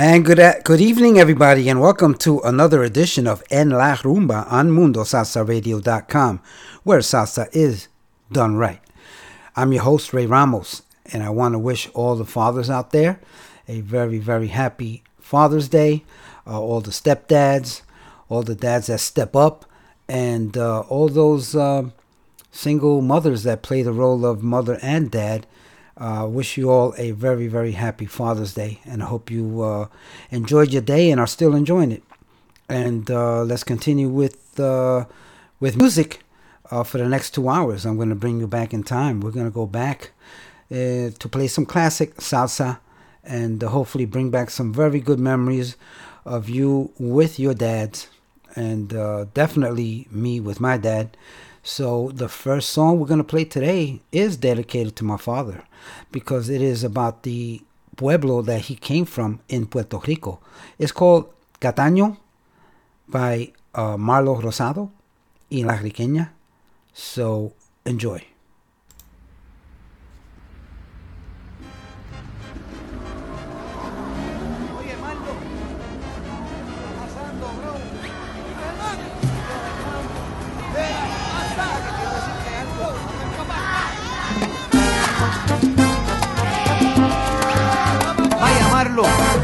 And good, good evening, everybody, and welcome to another edition of En La Rumba on MundoSalsaRadio.com, where salsa is done right. I'm your host, Ray Ramos, and I want to wish all the fathers out there a very, very happy Father's Day, uh, all the stepdads, all the dads that step up, and uh, all those uh, single mothers that play the role of mother and dad uh, wish you all a very, very happy Father's Day, and I hope you uh, enjoyed your day and are still enjoying it. And uh, let's continue with uh, with music uh, for the next two hours. I'm going to bring you back in time. We're going to go back uh, to play some classic salsa, and hopefully bring back some very good memories of you with your dads, and definitely me with my dad. So the first song we're going to play today is dedicated to my father because it is about the pueblo that he came from in Puerto Rico. It's called Cataño by uh, Marlow Rosado y La Riqueña. So enjoy.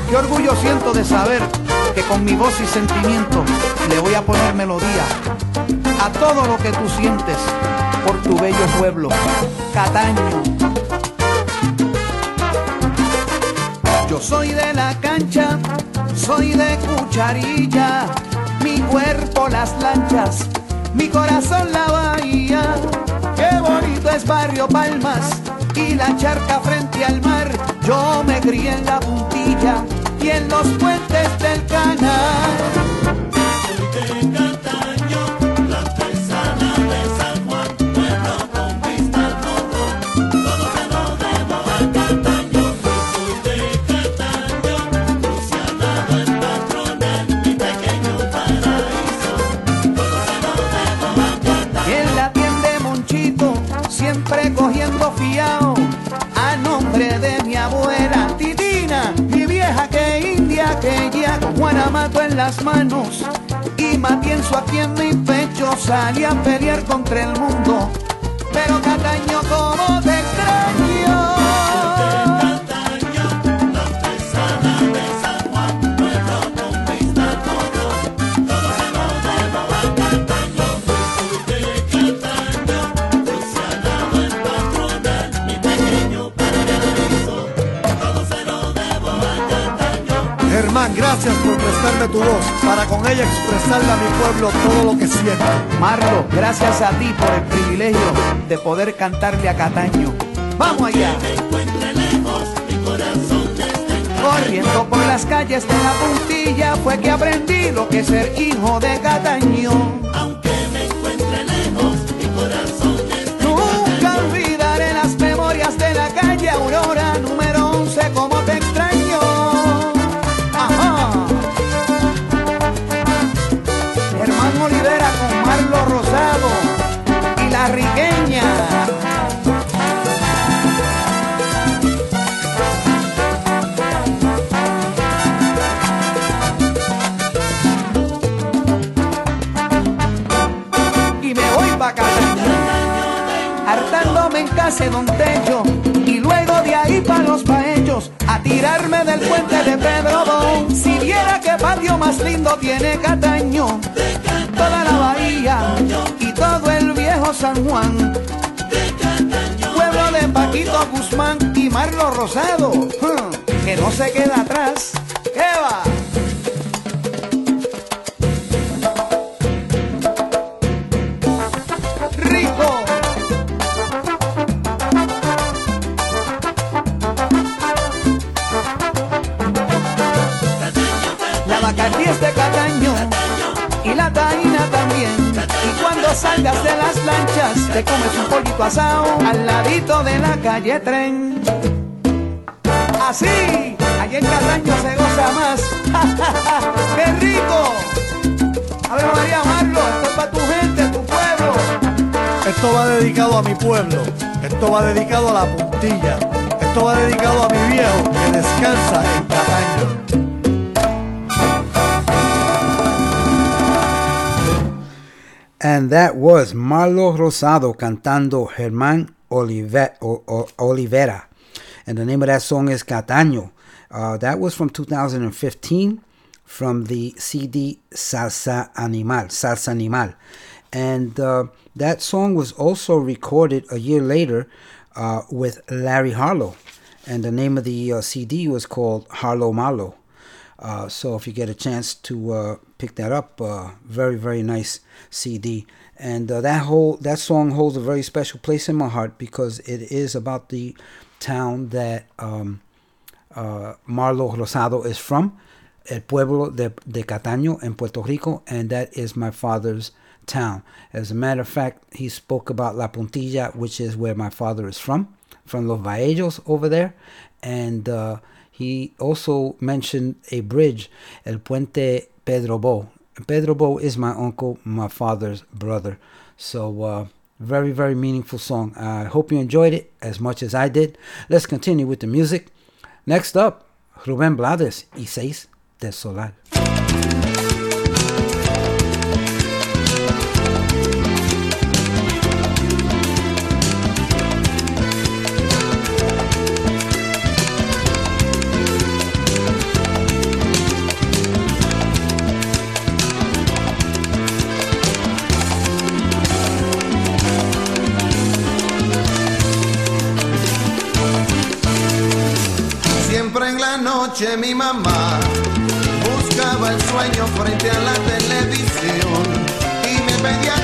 Qué orgullo siento de saber que con mi voz y sentimiento le voy a poner melodía a todo lo que tú sientes por tu bello pueblo, Cataño. Yo soy de la cancha, soy de cucharilla, mi cuerpo las lanchas, mi corazón la bahía. Qué bonito es Barrio Palmas y la charca frente al mar. Yo me crié en la puntilla y en los puentes del canal. Mato en las manos y pienso aquí en mi pecho salí a pelear contra el mundo pero Cataño como te extraño prestarme tu voz para con ella expresarle a mi pueblo todo lo que siento. Marlo, gracias a ti por el privilegio de poder cantarle a Cataño. ¡Vamos allá! Corriendo por las calles de la puntilla fue que aprendí lo que es ser hijo de Cataño. Don Techo, y luego de ahí pa' los paellos, a tirarme del puente de Pedro Don. Si viera que patio más lindo tiene Cataño toda la bahía y todo el viejo San Juan. Pueblo de Paquito Guzmán y Marlo Rosado, que no se queda atrás. Salgas de las lanchas, te comes un pollito asado al ladito de la calle tren. Así, allí en Cataño se goza más. ¡Qué rico! A ver, María Marlo, esto es para tu gente, tu pueblo. Esto va dedicado a mi pueblo. Esto va dedicado a la puntilla. Esto va dedicado a mi viejo que descansa en Cataño. And that was Marlow Rosado cantando Germán Olivera. And the name of that song is Cataño. Uh, that was from 2015 from the CD Salsa Animal, Salsa Animal. And uh, that song was also recorded a year later uh, with Larry Harlow. And the name of the uh, CD was called Harlow Marlow. Uh, so if you get a chance to uh, pick that up, uh, very very nice CD. And uh, that whole that song holds a very special place in my heart because it is about the town that um, uh, Marlow Rosado is from, el pueblo de, de Cataño in Puerto Rico, and that is my father's town. As a matter of fact, he spoke about La Puntilla, which is where my father is from, from Los Vallejo over there, and uh, he also mentioned a bridge, El Puente Pedro Bo. Pedro Bo is my uncle, my father's brother. So, uh, very, very meaningful song. I hope you enjoyed it as much as I did. Let's continue with the music. Next up, Rubén Blades y Seis del Solar. Noche mi mamá buscaba el sueño frente a la televisión y me pedía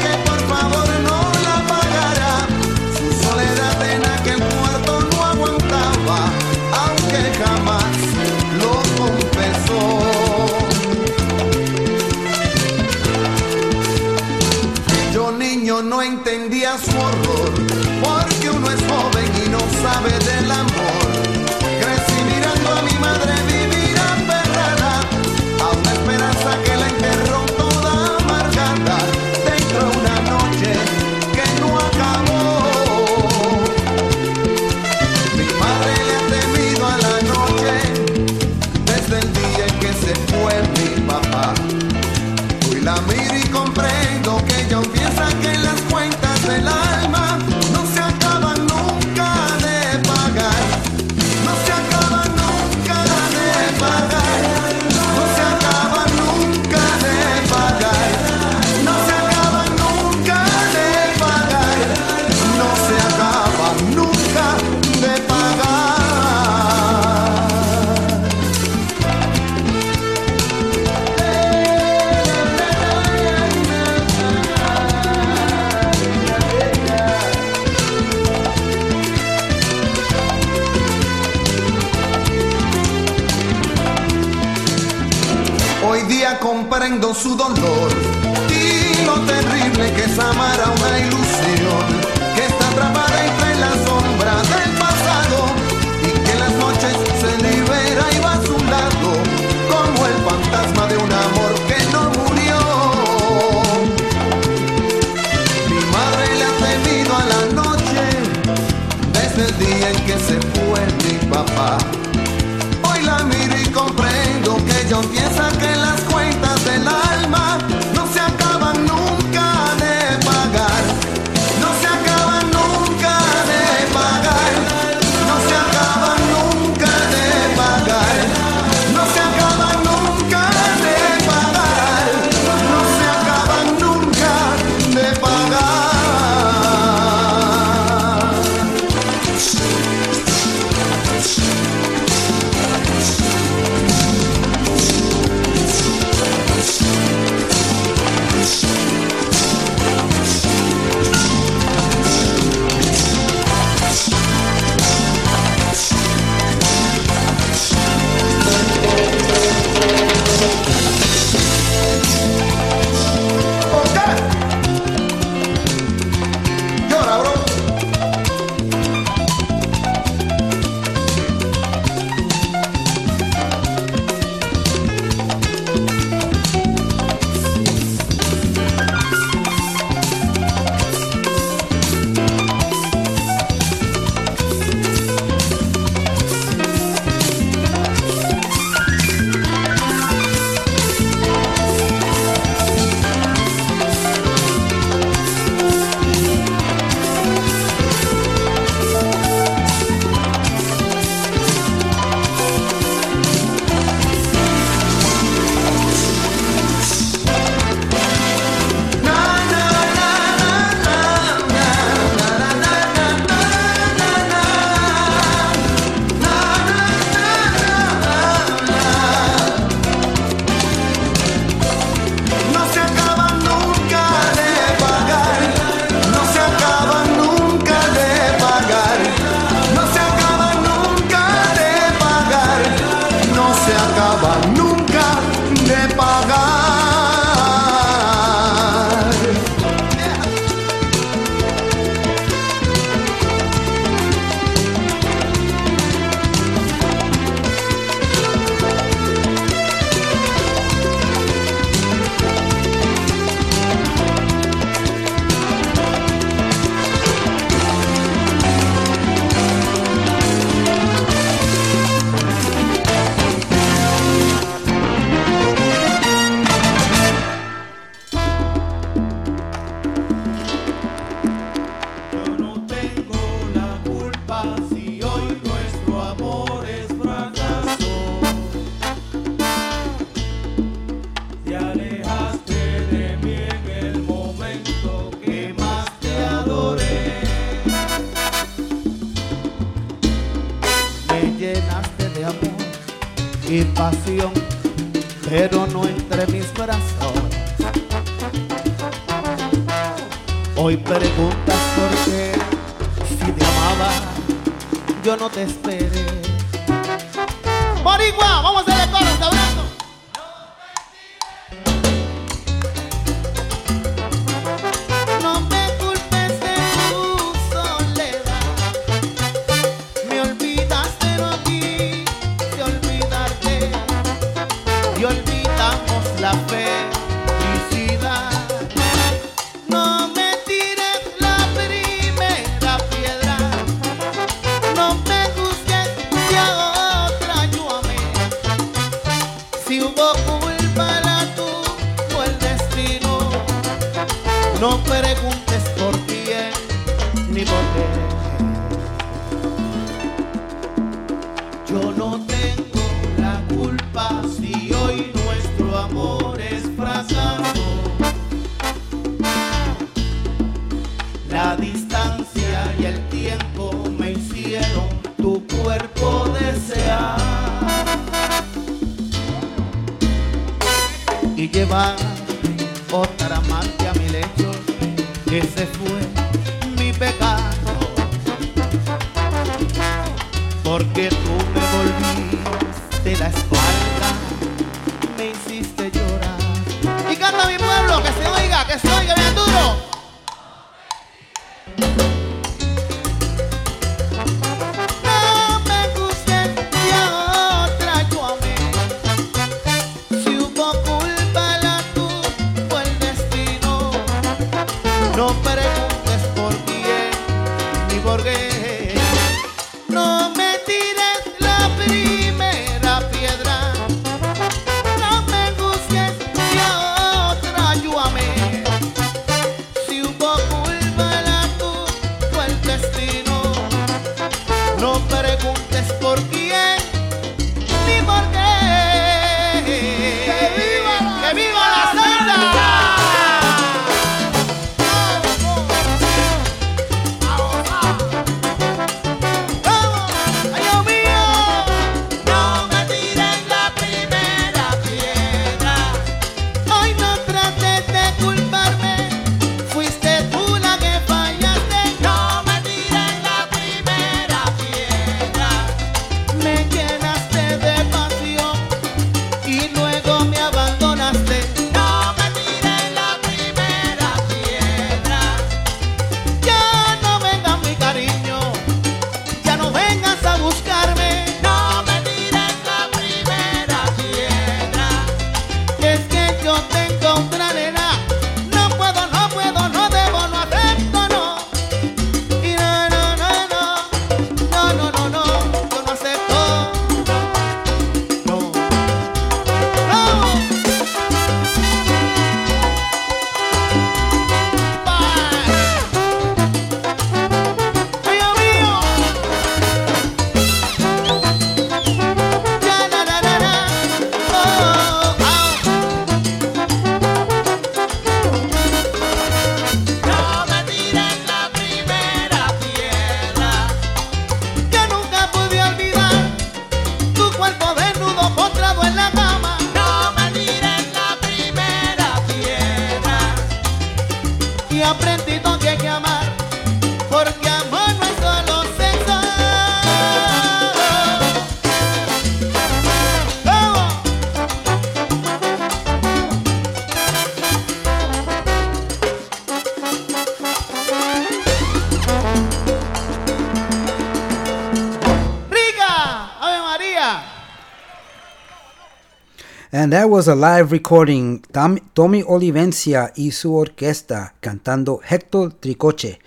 was a live recording. Tom- Tommy Olivencia y su orquesta cantando Héctor Tricoche.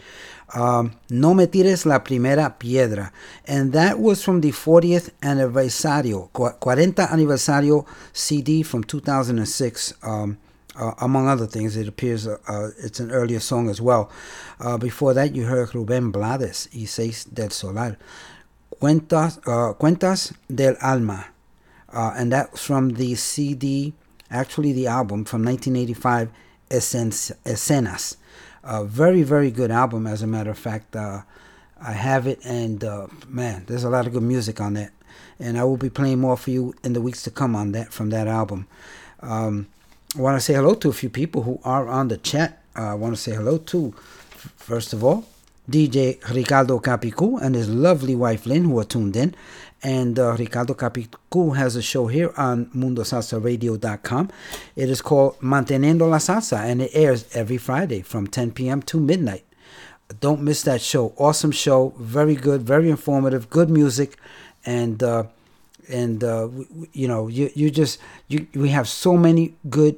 Um, no me tires la primera piedra. And that was from the 40th aniversario, cu- 40 aniversario CD from 2006. Um, uh, among other things, it appears uh, uh, it's an earlier song as well. Uh, before that, you heard Rubén Blades y Seis del Solar. Cuentas, uh, Cuentas del Alma uh, and that's from the CD, actually the album from 1985, Escen- Escenas. A very, very good album, as a matter of fact. Uh, I have it, and uh, man, there's a lot of good music on that. And I will be playing more for you in the weeks to come on that from that album. Um, I want to say hello to a few people who are on the chat. Uh, I want to say hello to, first of all, DJ Ricardo Capicu and his lovely wife Lynn, who are tuned in. And uh, Ricardo Capicu has a show here on MundoSalsaRadio.com. It is called Manteniendo la Salsa, and it airs every Friday from 10 p.m. to midnight. Don't miss that show. Awesome show, very good, very informative, good music, and uh, and uh, you know you you just you we have so many good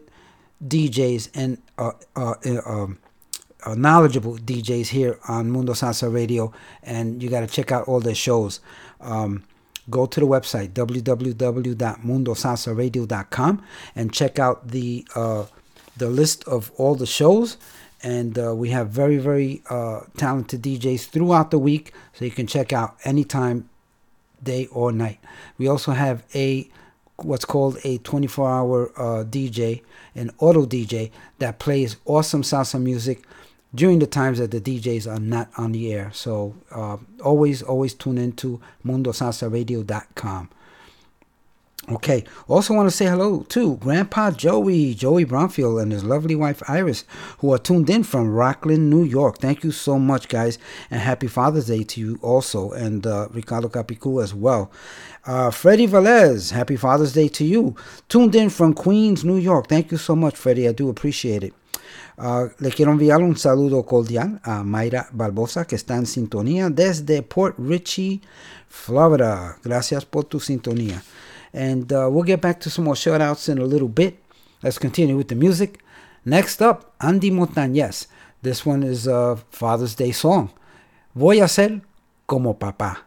DJs and uh, uh, uh, um, knowledgeable DJs here on Mundo Salsa Radio, and you got to check out all their shows. Um, go to the website www.mundosalsaradio.com and check out the uh, the list of all the shows. And uh, we have very very uh, talented DJs throughout the week, so you can check out anytime, day or night. We also have a what's called a 24 hour uh, DJ, an auto DJ that plays awesome salsa music during the times that the DJs are not on the air. So uh, always, always tune into MundoSalsaRadio.com. Okay, also want to say hello to Grandpa Joey, Joey Bromfield, and his lovely wife Iris, who are tuned in from Rockland, New York. Thank you so much, guys, and happy Father's Day to you also, and uh, Ricardo Capicu as well. Uh, Freddie Velez, happy Father's Day to you. Tuned in from Queens, New York. Thank you so much, Freddie. I do appreciate it. Uh, le quiero enviar un saludo cordial a Mayra Barbosa, que está en sintonía desde Port Richey, Florida. Gracias por tu sintonía. And uh, we'll get back to some more shout outs in a little bit. Let's continue with the music. Next up, Andy Montañez. This one is a Father's Day song. Voy a ser como papá.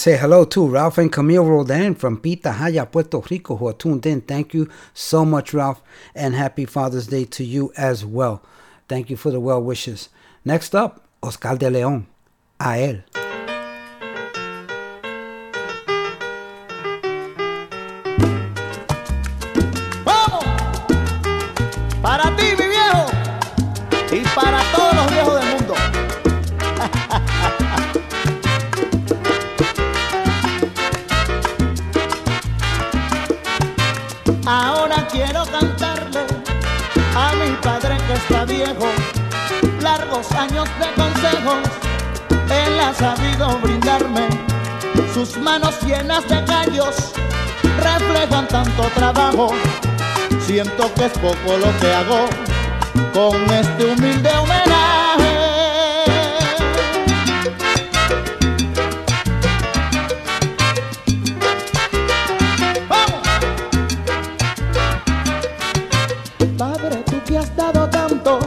Say hello to Ralph and Camille Rodan from Pitahaya, Puerto Rico, who are tuned in. Thank you so much, Ralph, and happy Father's Day to you as well. Thank you for the well wishes. Next up, Oscar D'León, a él. Manos llenas de callos reflejan tanto trabajo, siento que es poco lo que hago con este humilde homenaje. ¡Vamos! Padre, tú que has dado tanto,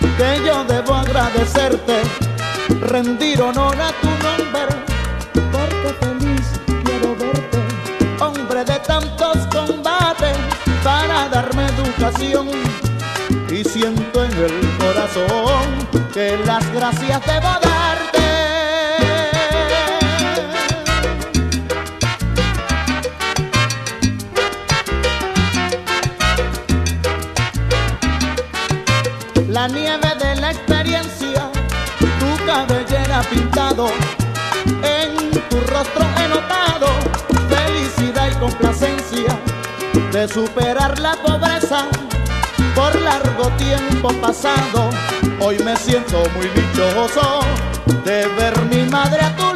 que yo debo agradecerte, rendir honor a tu nombre, tantos combates, para darme educación. Y siento en el corazón que las gracias debo darte. Superar la pobreza por largo tiempo pasado. Hoy me siento muy dichoso de ver mi madre a tu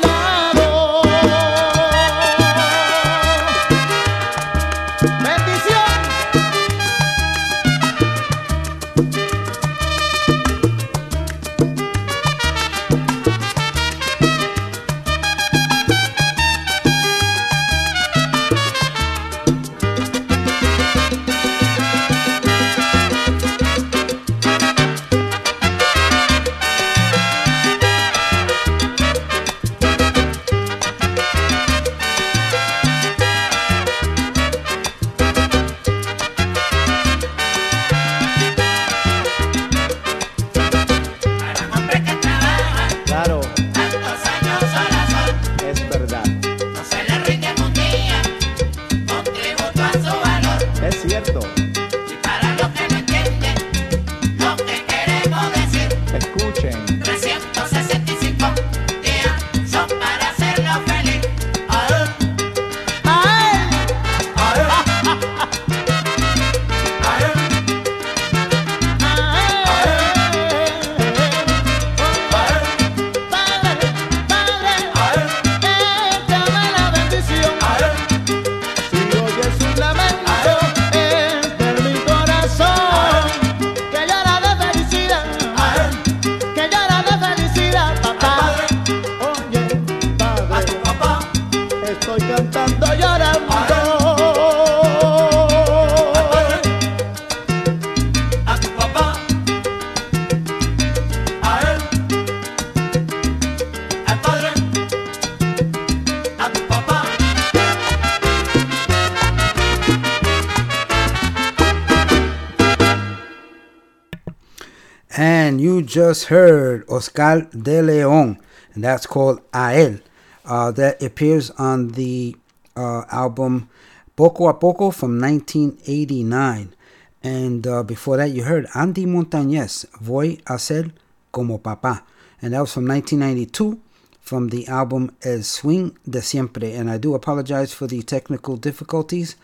heard Oscar D'León, and that's called A Él. Uh, that appears on the uh, album Poco a Poco from 1989. And uh, before that, you heard Andy Montañez, Voy a ser como papá. And that was from 1992 from the album El Swing de Siempre. And I do apologize for the technical difficulties.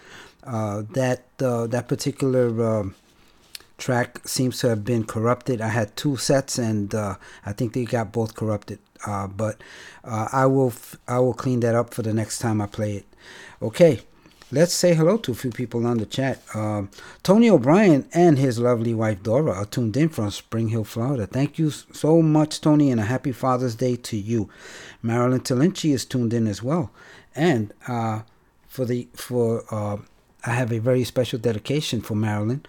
Uh, that uh, that particular uh, track seems to have been corrupted. I had two sets, and uh, I think they got both corrupted. Uh, but uh, I will f- I will clean that up for the next time I play it. Okay, let's say hello to a few people on the chat. Um, Tony O'Brien and his lovely wife Dora are tuned in from Spring Hill, Florida. Thank you so much, Tony, and a happy Father's Day to you. Marilyn Talinci is tuned in as well, and uh, for the for uh, I have a very special dedication for Marilyn.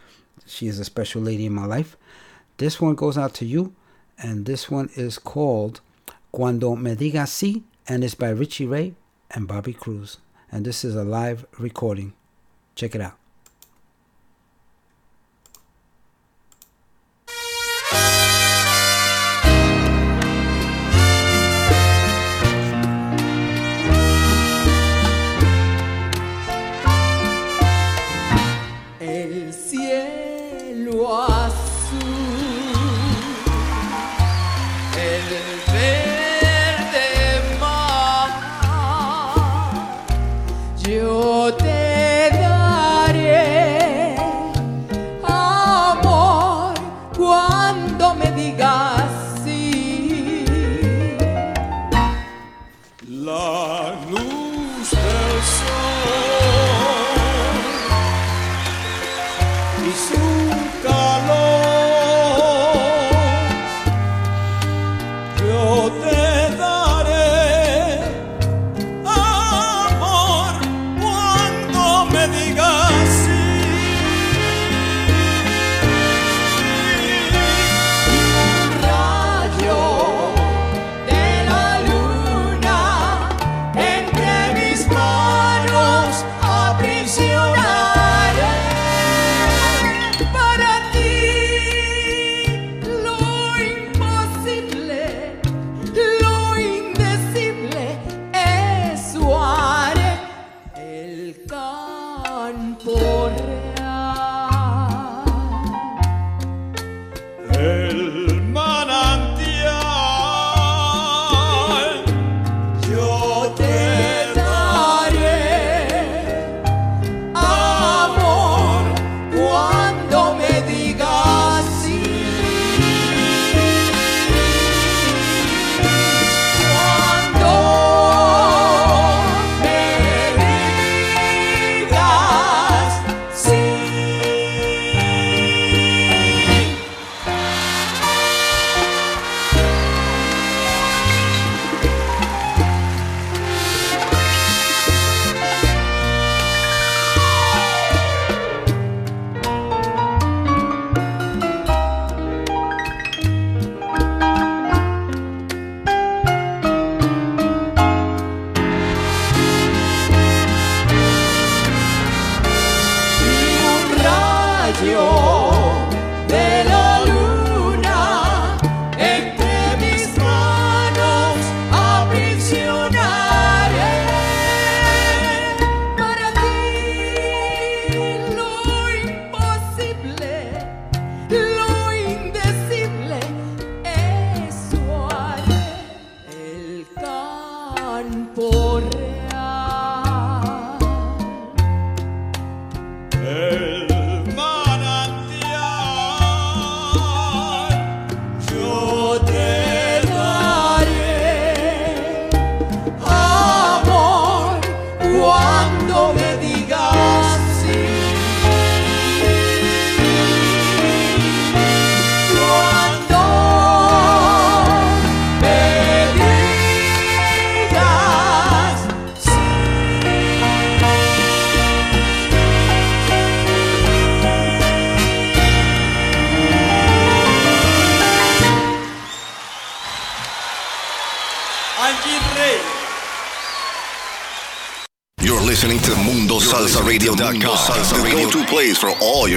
She is a special lady in my life. This one goes out to you, and this one is called Cuando Me Digas Sí, and it's by Richie Ray and Bobby Cruz. And this is a live recording. Check it out.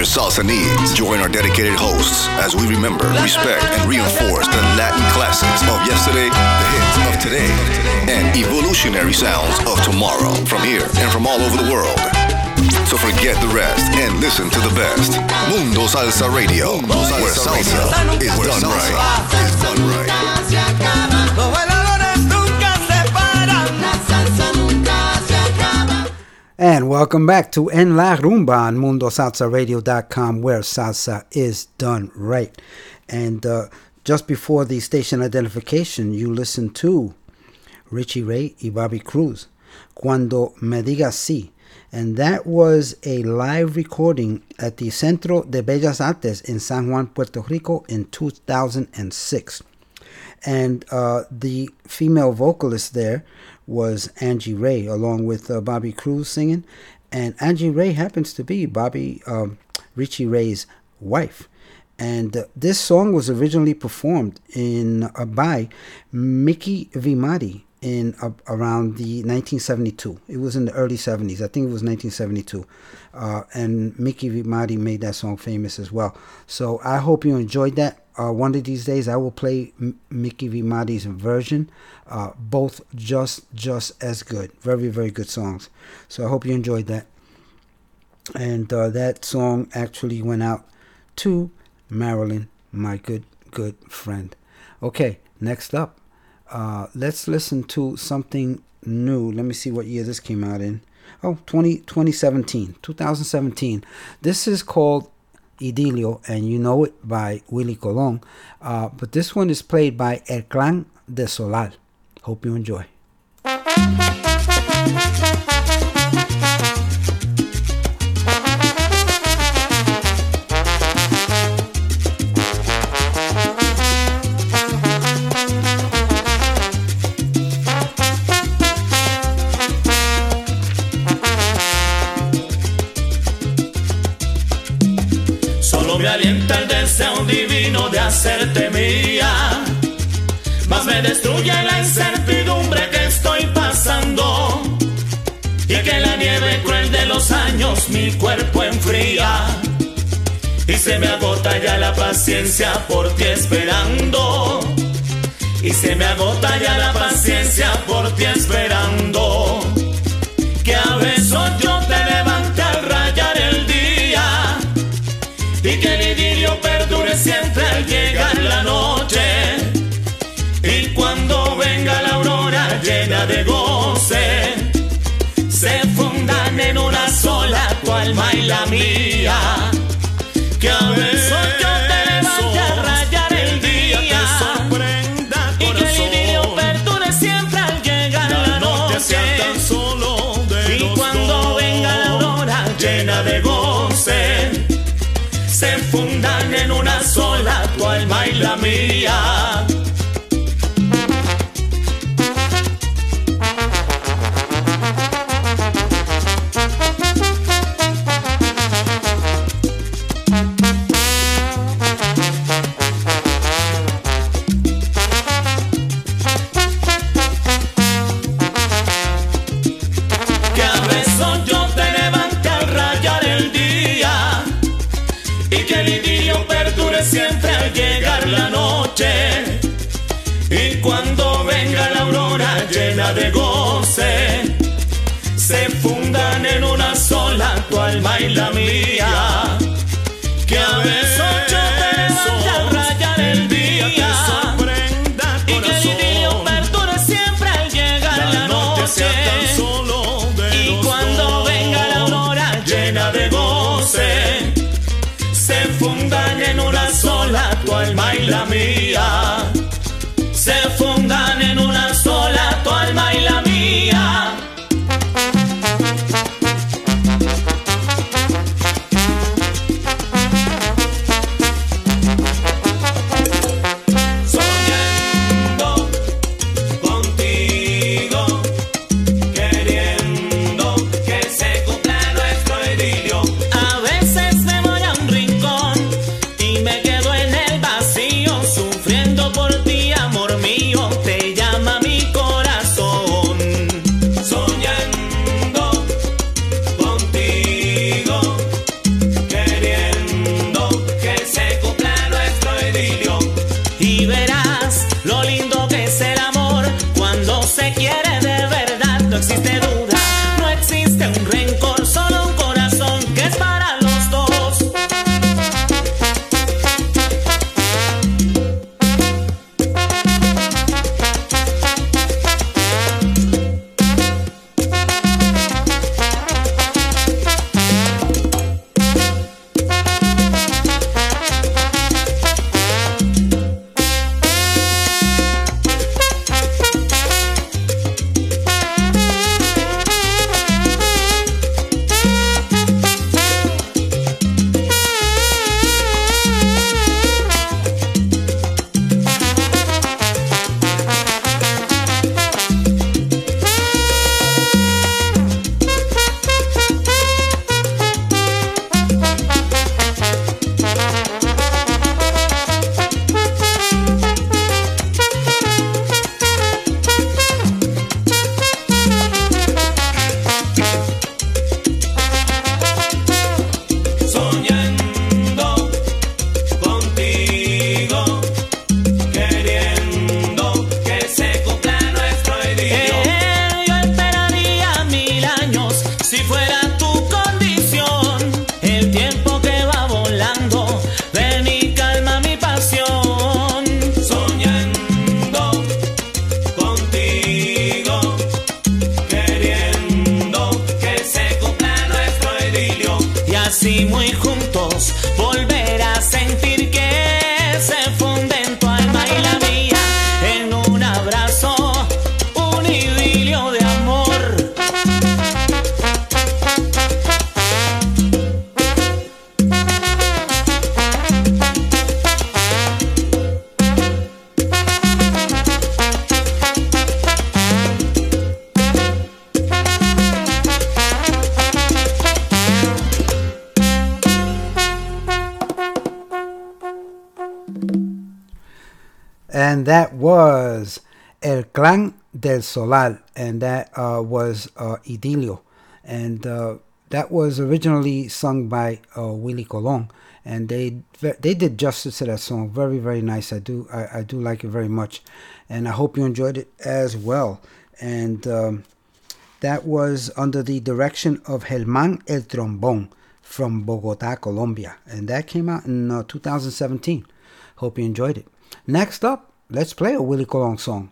Salsa needs. Join our dedicated Welcome back to En La Rumba on MundoSalsaRadio.com, where salsa is done right. And uh, just before the station identification, you listened to Richie Ray y Bobby Cruz, Cuando Me Digas Sí. And that was a live recording at the Centro de Bellas Artes in San Juan, Puerto Rico in 2006. And uh, the female vocalist there was Angie Ray, along with uh, Bobby Cruz singing. And Angie Ray happens to be Bobby um, Richie Ray's wife. And uh, this song was originally performed in uh, by Mickey Vimati in uh, around the 1972. It was in the early 70s. I think it was 1972. Uh, and Mickey Vimati made that song famous as well. So I hope you enjoyed that. Uh, one of these days, I will play M- Mickey Vimati's version. Uh, both just just as good. Very very good songs. So I hope you enjoyed that. And uh, that song actually went out to Marilyn, my good good friend. Okay, next up, uh, let's listen to something new. Let me see what year this came out in. Oh, 20, 2017, 2017. This is called Idilio, and you know it by Willie Colon. Uh, but this one is played by El Clan del Solar. Hope you enjoy. Hacerte mía. Más me destruye la incertidumbre que estoy pasando. Y que la nieve cruel de los años mi cuerpo enfría. Y se me agota ya la paciencia por ti esperando. Y se me agota ya la paciencia por ti esperando. Llena de goce, se fundan en una sola tu alma y la mía. Que a besos yo te levante a rayar el día. Y que el idilio perdure siempre al llegar la noche. Y cuando venga la aurora llena de goce, se fundan en una sola tu alma y la mía. no existe del Solar, and that uh, was uh, Idilio, and uh, that was originally sung by uh, Willie Colon, and they they did justice to that song. Very very nice. I do I, I do like it very much, and I hope you enjoyed it as well. And um, that was under the direction of Helman El Trombón from Bogota, Colombia, and that came out in uh, 2017. Hope you enjoyed it. Next up, let's play a Willie Colon song.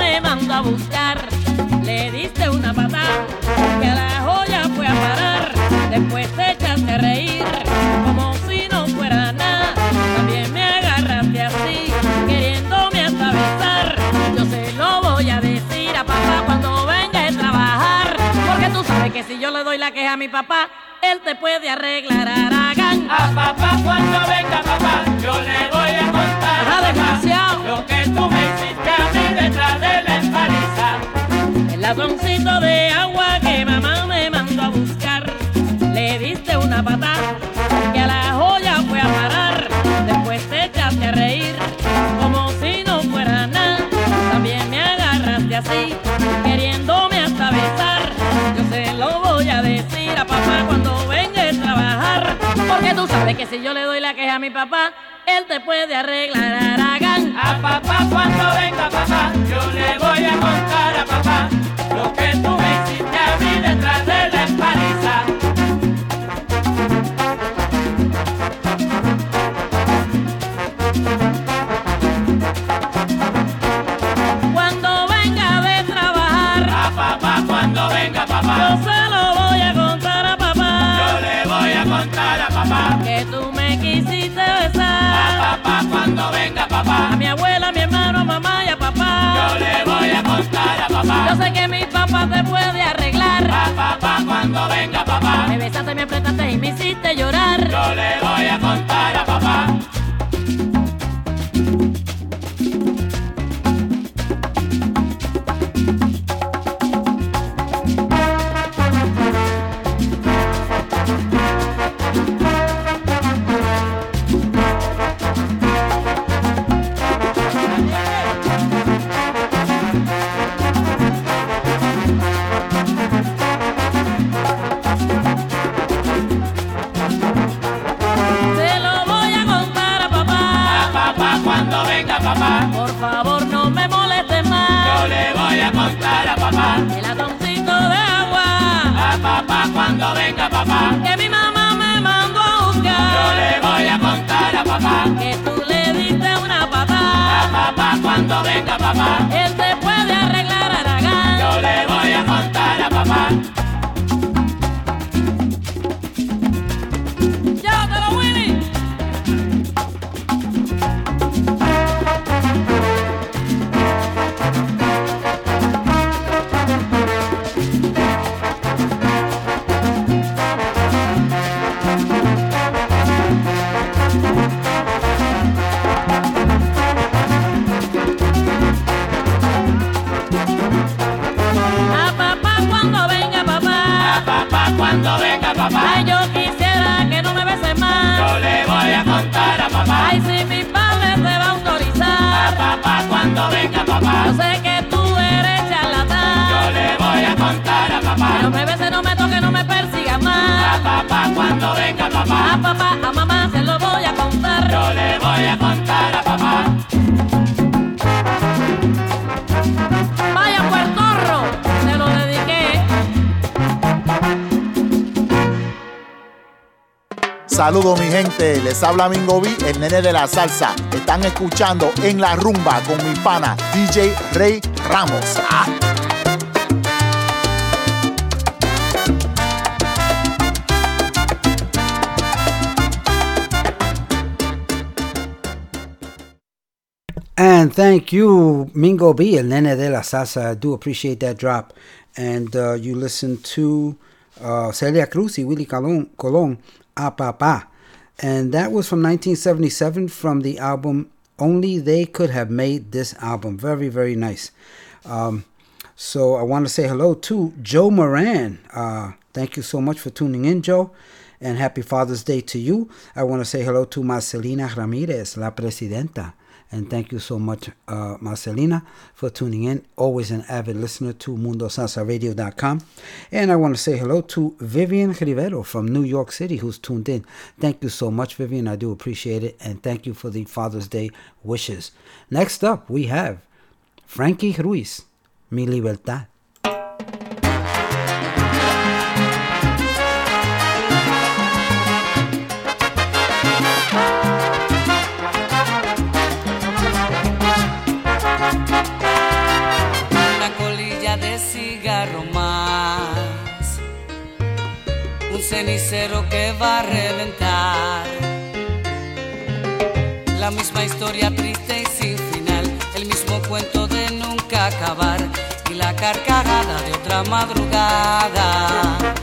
a buscar, le diste una patada que a la joya fue a parar. Después te echaste a reír como si no fuera nada. También me agarraste así, queriéndome hasta besar. Yo se lo voy a decir a papá cuando venga a trabajar, porque tú sabes que si yo le doy la queja a mi papá, él te puede arreglar Aragán. A papá cuando venga papá, yo le voy a contar a papá lo que tú me latoncito de agua que mamá me mandó a buscar, le diste una patada que a la joya fue a parar. Después te echaste a reír como si no fuera nada. También me agarraste así, queriéndome hasta besar. Yo se lo voy a decir a papá cuando venga a trabajar, porque tú sabes que si yo le doy la queja a mi papá, él te puede arreglar Aragán. A papá cuando venga papá, yo le voy a contar a papá lo que tú me hiciste a mí detrás de la puede arreglar. Papá cuando venga papá, Me besaste, me apretaste y me hiciste llorar. yo le voy a contar a papá. Cuando venga Saludos mi gente, les habla Mingo B, el nene de la salsa. Están escuchando en la rumba con mi pana DJ Rey Ramos. Ah. And thank you, Mingo B, El Nene de la Salsa. I do appreciate that drop. And uh, you listened to uh, Celia Cruz y Willie Colon, Colon, A Papa. And that was from 1977 from the album Only They Could Have Made This Album. Very, very nice. Um, so I want to say hello to Joe Moran. Uh, thank you so much for tuning in, Joe. And happy Father's Day to you. I want to say hello to Marcelina Ramirez, La Presidenta. And thank you so much, uh, Marcelina, for tuning in. Always an avid listener to MundoSalsaRadio.com. And I want to say hello to Vivian Rivero from New York City, who's tuned in. Thank you so much, Vivian. I do appreciate it. And thank you for the Father's Day wishes. Next up, we have Frankie Ruiz, Mi Libertad. Misma historia triste y sin final, el mismo cuento de nunca acabar y la carcajada de otra madrugada.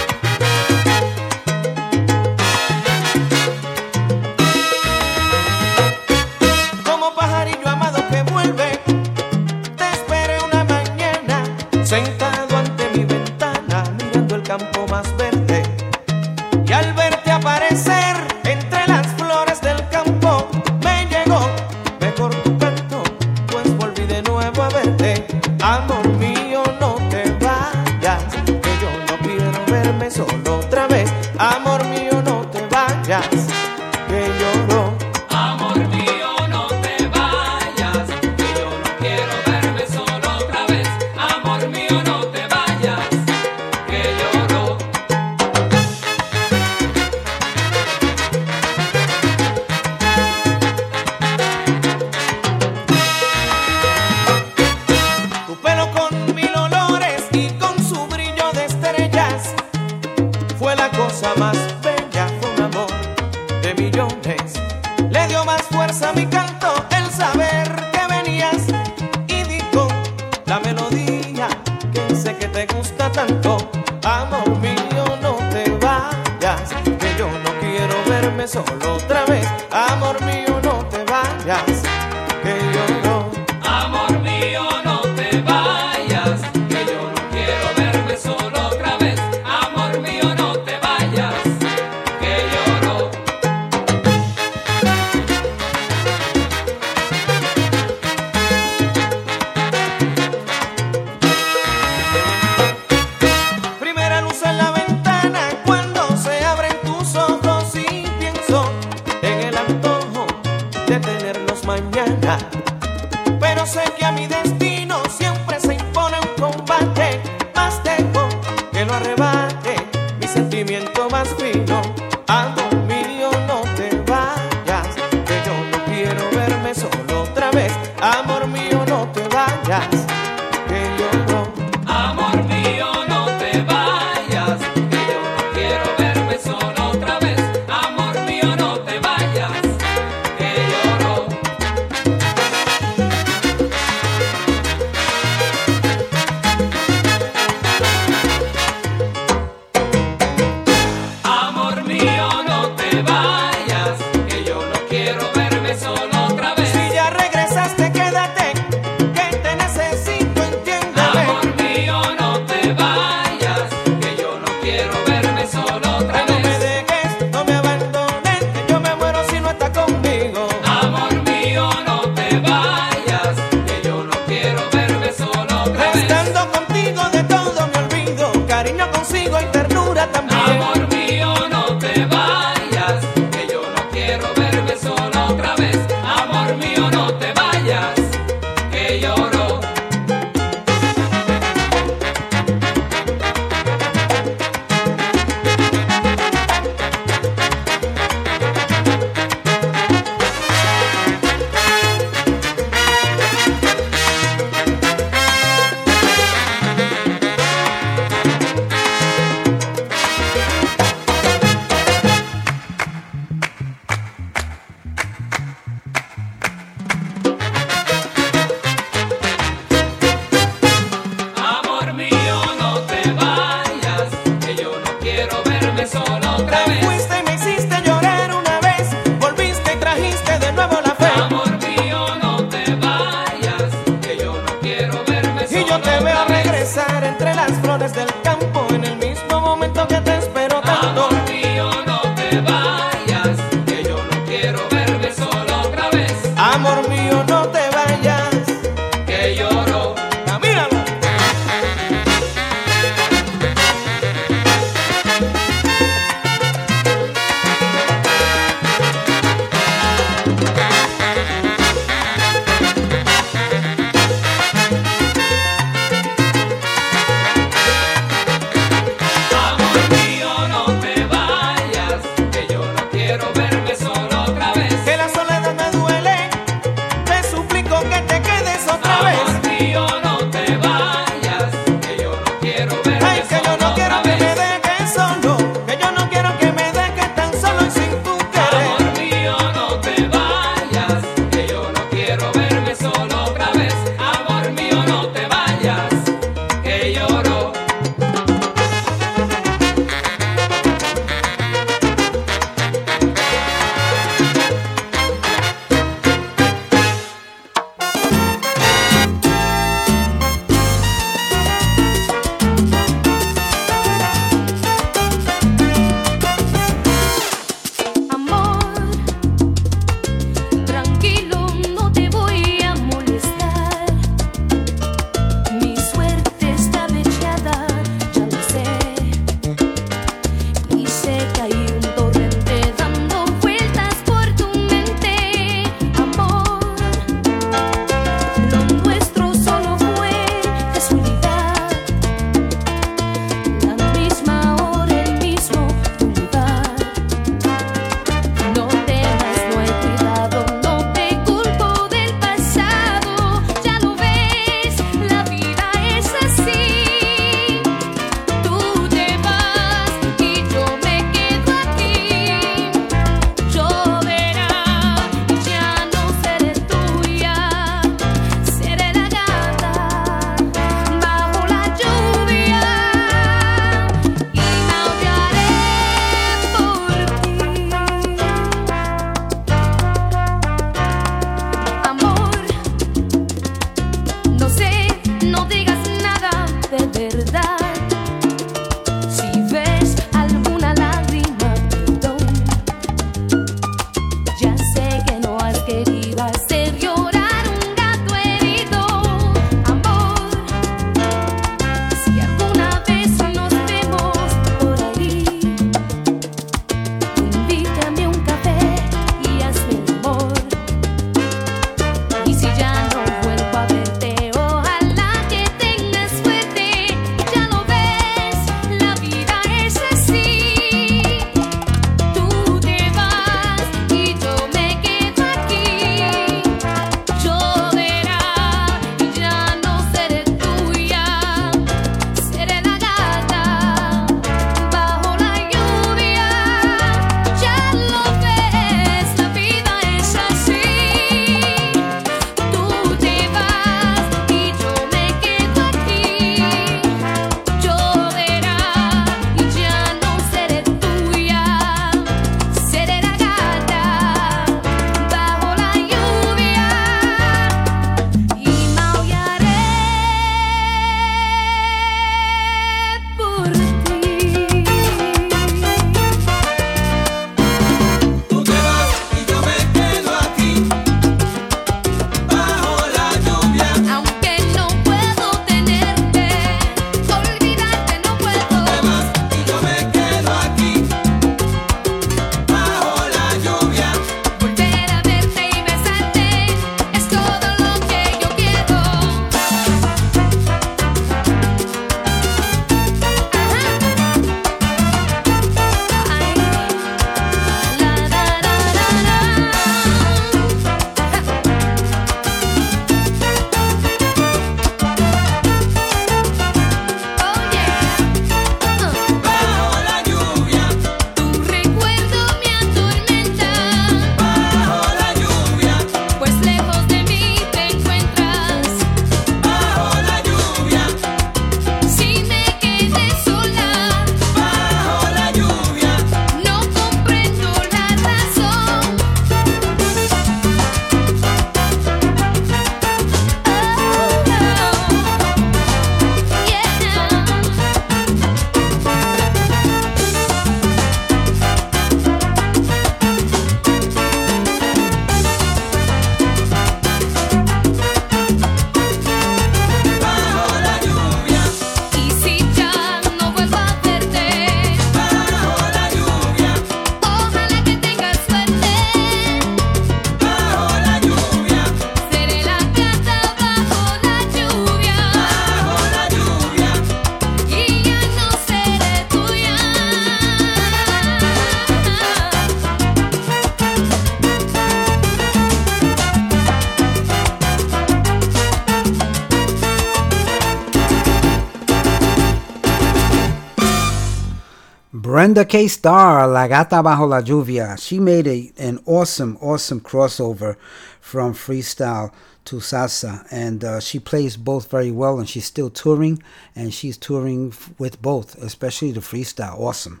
Brenda K. Starr, La Gata Bajo la Lluvia. She made a, an awesome, awesome crossover from freestyle to salsa, and uh, she plays both very well. And she's still touring, and she's touring with both, especially the freestyle. Awesome.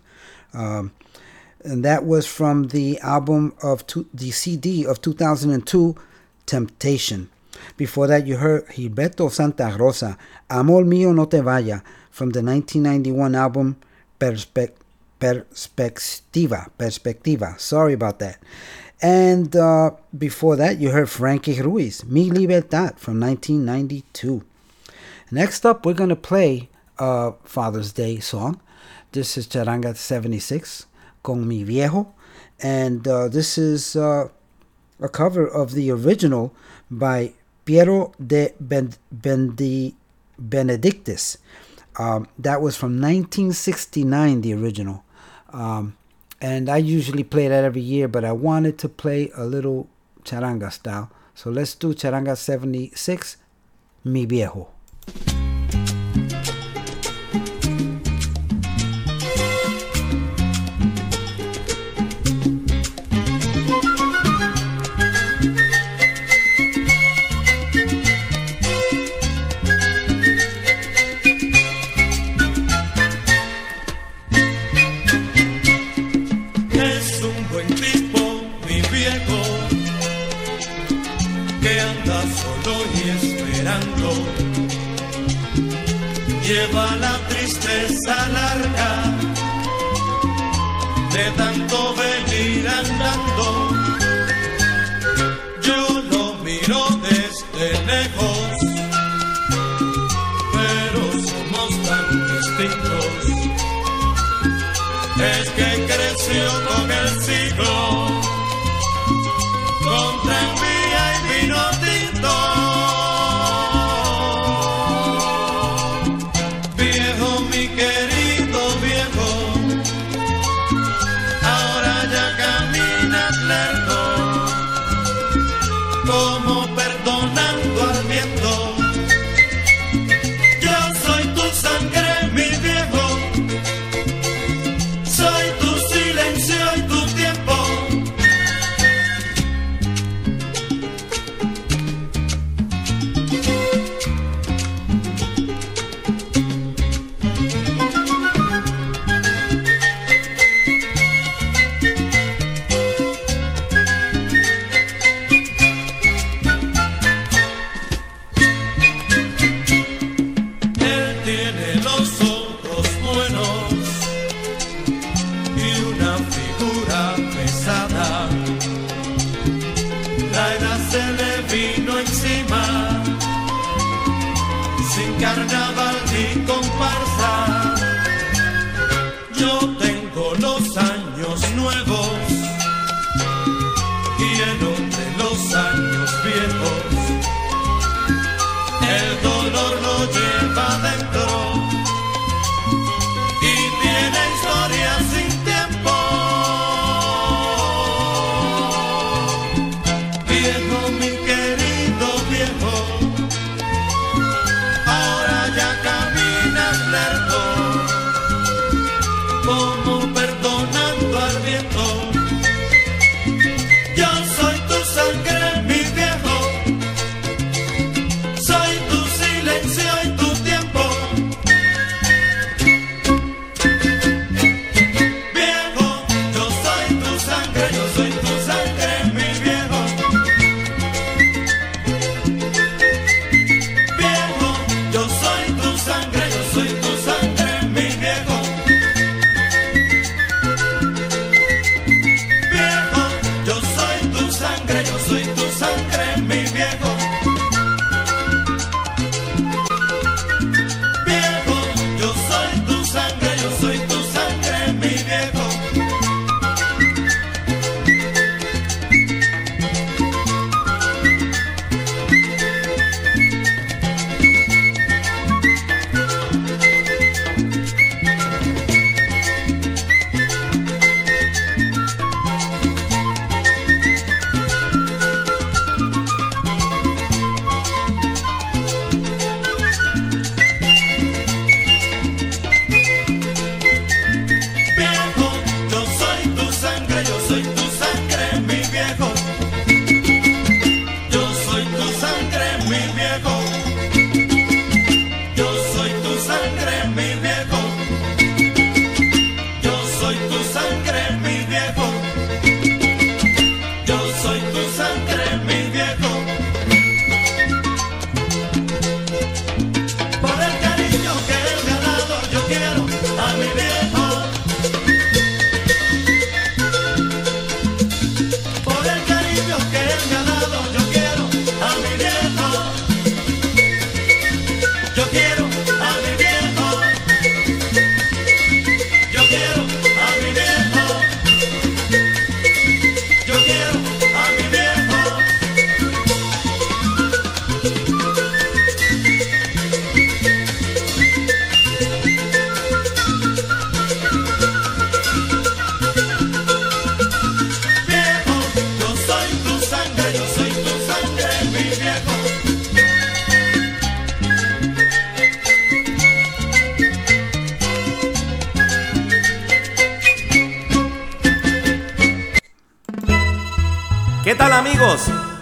Um, and that was from the album of two, the CD of 2002, Temptation. Before that, you heard Gilberto Santa Rosa, Amor Mío No Te Vaya, from the 1991 album Perspe- Perspectiva. Perspectiva. Sorry about that. And uh, before that, you heard Frankie Ruiz, Mi Libertad, from 1992. Next up, we're going to play a Father's Day song. This is Charanga 76 con mi viejo. And uh, this is uh, a cover of the original by Piero de ben- Bendi- Benedictis. Um, that was from 1969, the original. Um, and I usually play that every year, but I wanted to play a little charanga style. So let's do charanga 76, Mi Viejo.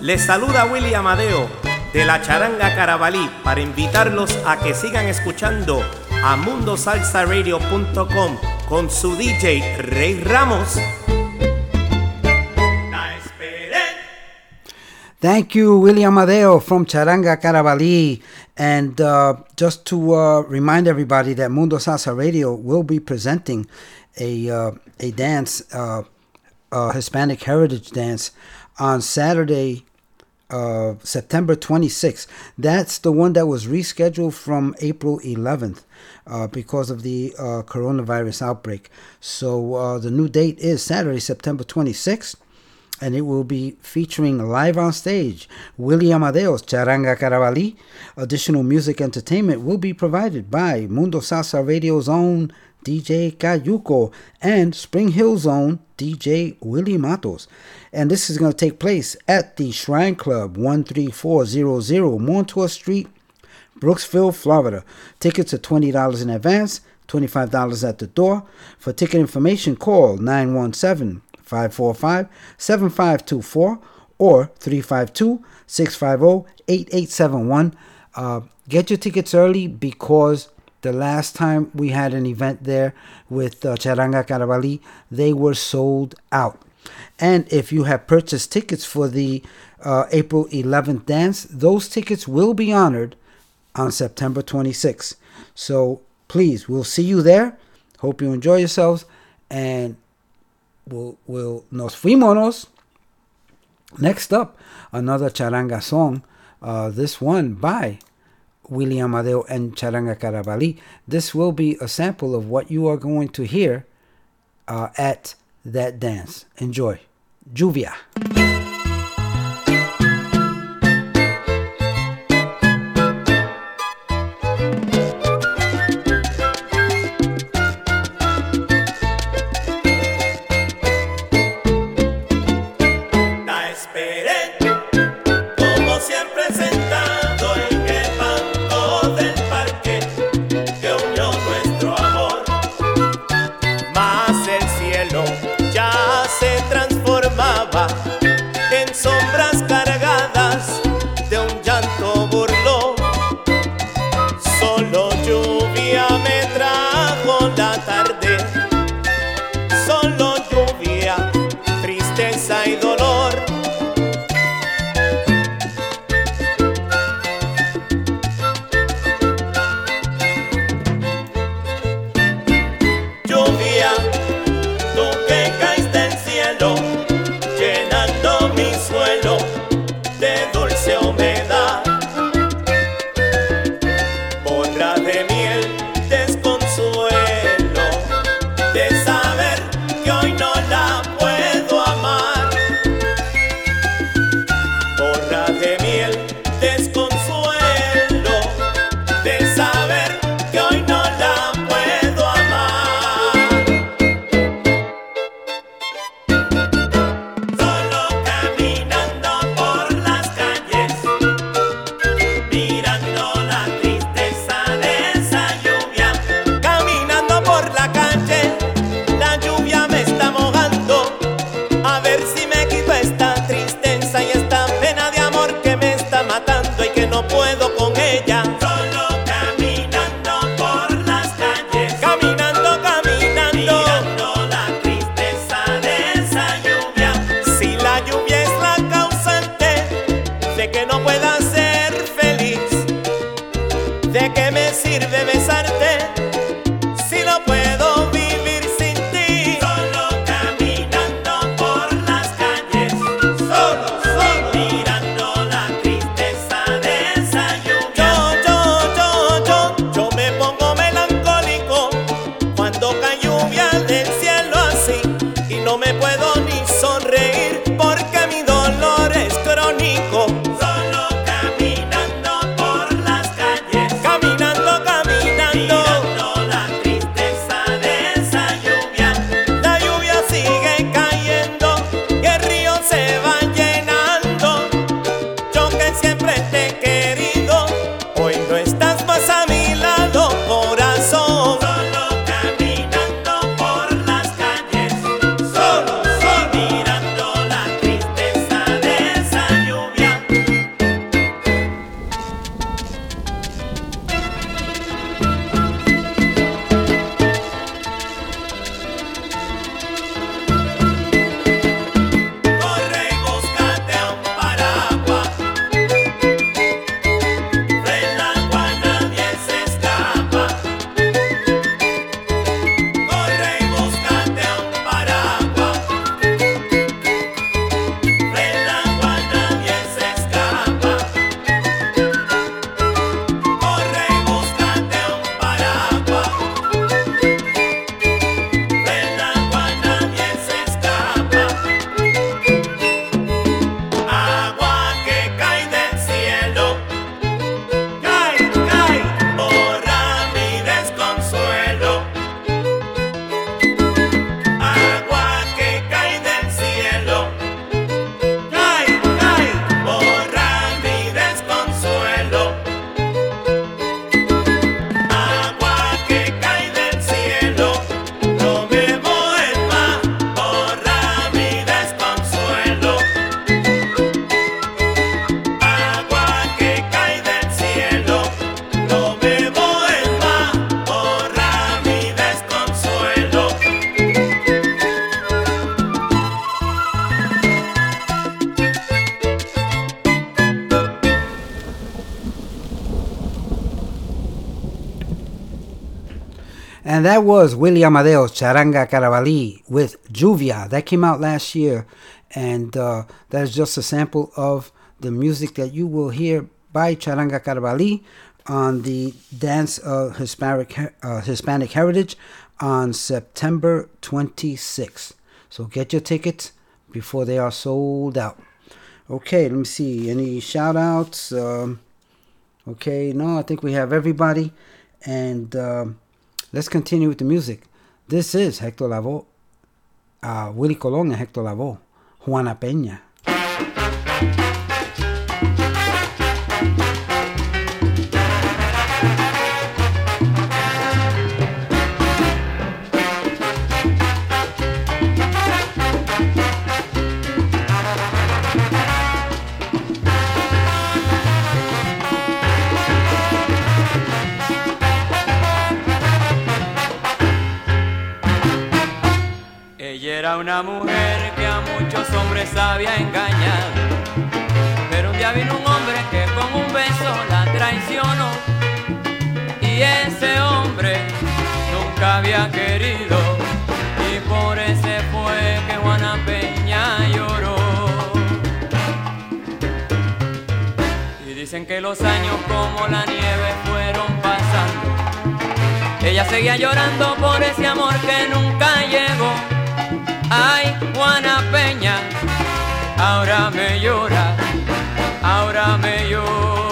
Les saluda Willy Amadeo de la Charanga Carabalí para invitarlos a que sigan escuchando a mundosalsaradio.com con su DJ Rey Ramos. Thank you, William Amadeo from Charanga Carabali. And uh, just to uh, remind everybody that Mundo Salsa Radio will be presenting a uh, a dance, uh, a Hispanic heritage dance, on Saturday, September 26th. That's the one that was rescheduled from April 11th uh, because of the uh, coronavirus outbreak. So uh, the new date is Saturday, September 26th. And it will be featuring live on stage William Amadeo's Charanga Carabali. Additional music entertainment will be provided by Mundo Salsa Radio's own DJ Cayuco and Spring Hill's own DJ Willie Matos. And this is going to take place at the Shrine Club 13400 Montour Street, Brooksville, Florida. Tickets are $20 in advance, $25 at the door. For ticket information, call 917 545 7524 or 352 650 8871. Uh, Get your tickets early because the last time we had an event there with uh, Charanga Carabali, they were sold out. And if you have purchased tickets for the uh, April 11th dance, those tickets will be honored on September 26th. So please, we'll see you there. Hope you enjoy yourselves. And we'll, we'll nos fuimos. Next up, another charanga song. Uh, this one by William Adeo and Charanga Carabali. This will be a sample of what you are going to hear uh, at that dance. Enjoy. Juvia. That was Willie Amadeo's Charanga Carabalí with Juvia. That came out last year. And uh, that's just a sample of the music that you will hear by Charanga Carabalí on the Dance of Hispanic, uh, Hispanic Heritage on September 26th. So get your tickets before they are sold out. Okay, let me see. Any shout outs? Um, okay, no, I think we have everybody. And um, let's continue with the music. This is Hector Lavoe, uh, Willie Colon and Hector Lavoe, Juana Peña. Una mujer que a muchos hombres había engañado. Pero un día vino un hombre que con un beso la traicionó. Y ese hombre nunca había querido. Y por ese fue que Juana Peña lloró. Y dicen que los años como la nieve fueron pasando. Ella seguía llorando por ese amor que nunca llegó. Ay, Juana Peña, ahora me llora, ahora me llora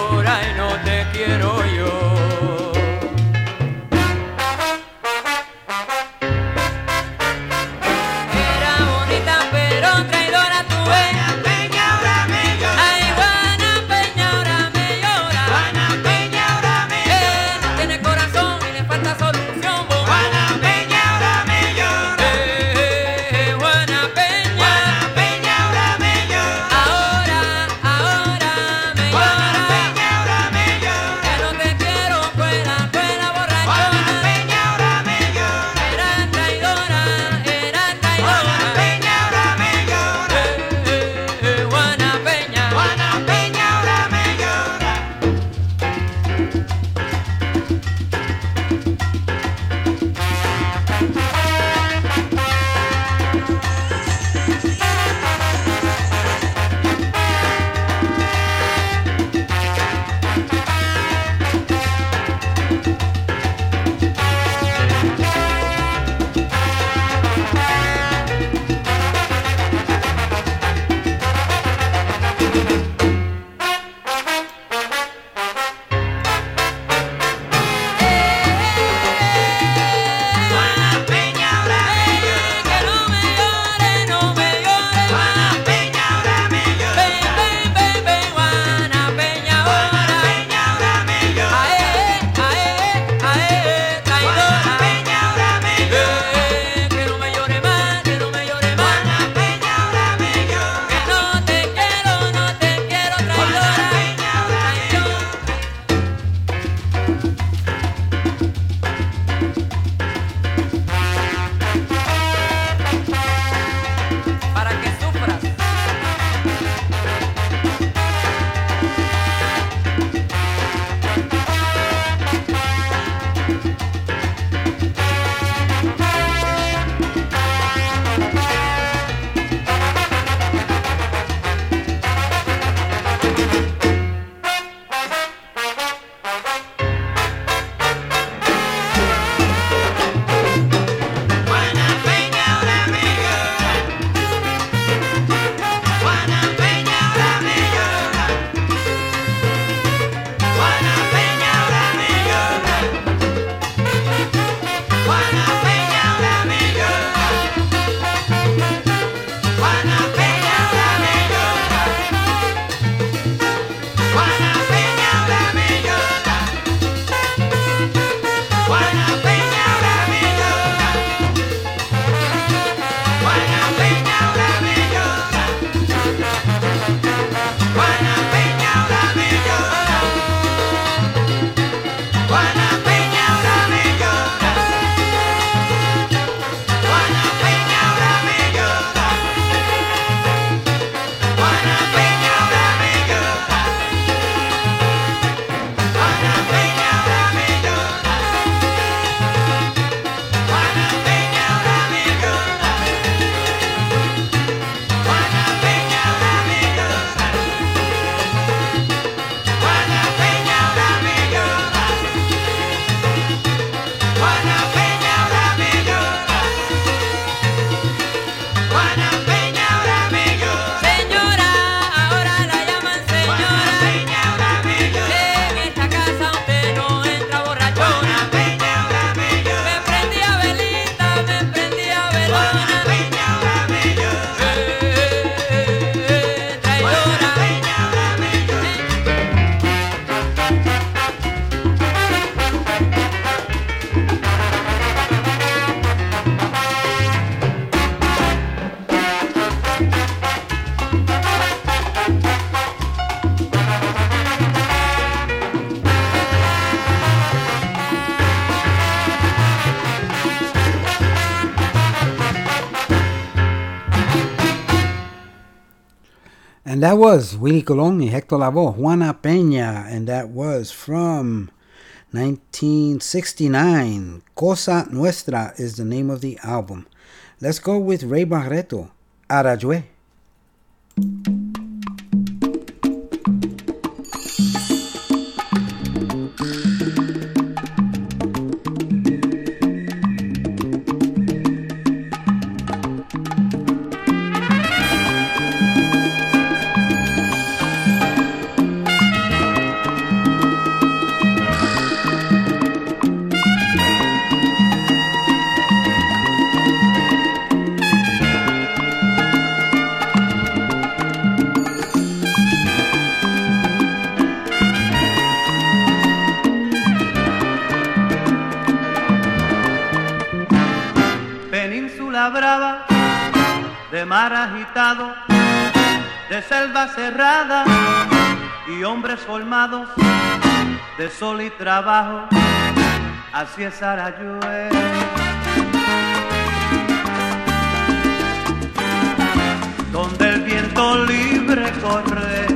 And that was Willie Colon Hector Lavoe, Juana Peña, and that was from 1969. Cosa Nuestra is the name of the album. Let's go with Ray Barretto, Arayue. Cerrada y hombres formados de sol y trabajo. Así es Arayue. Donde el viento libre corre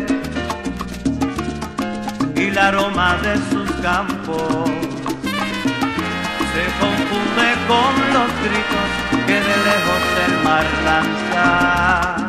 y el aroma de sus campos se confunde con los gritos que de lejos el mar lanza.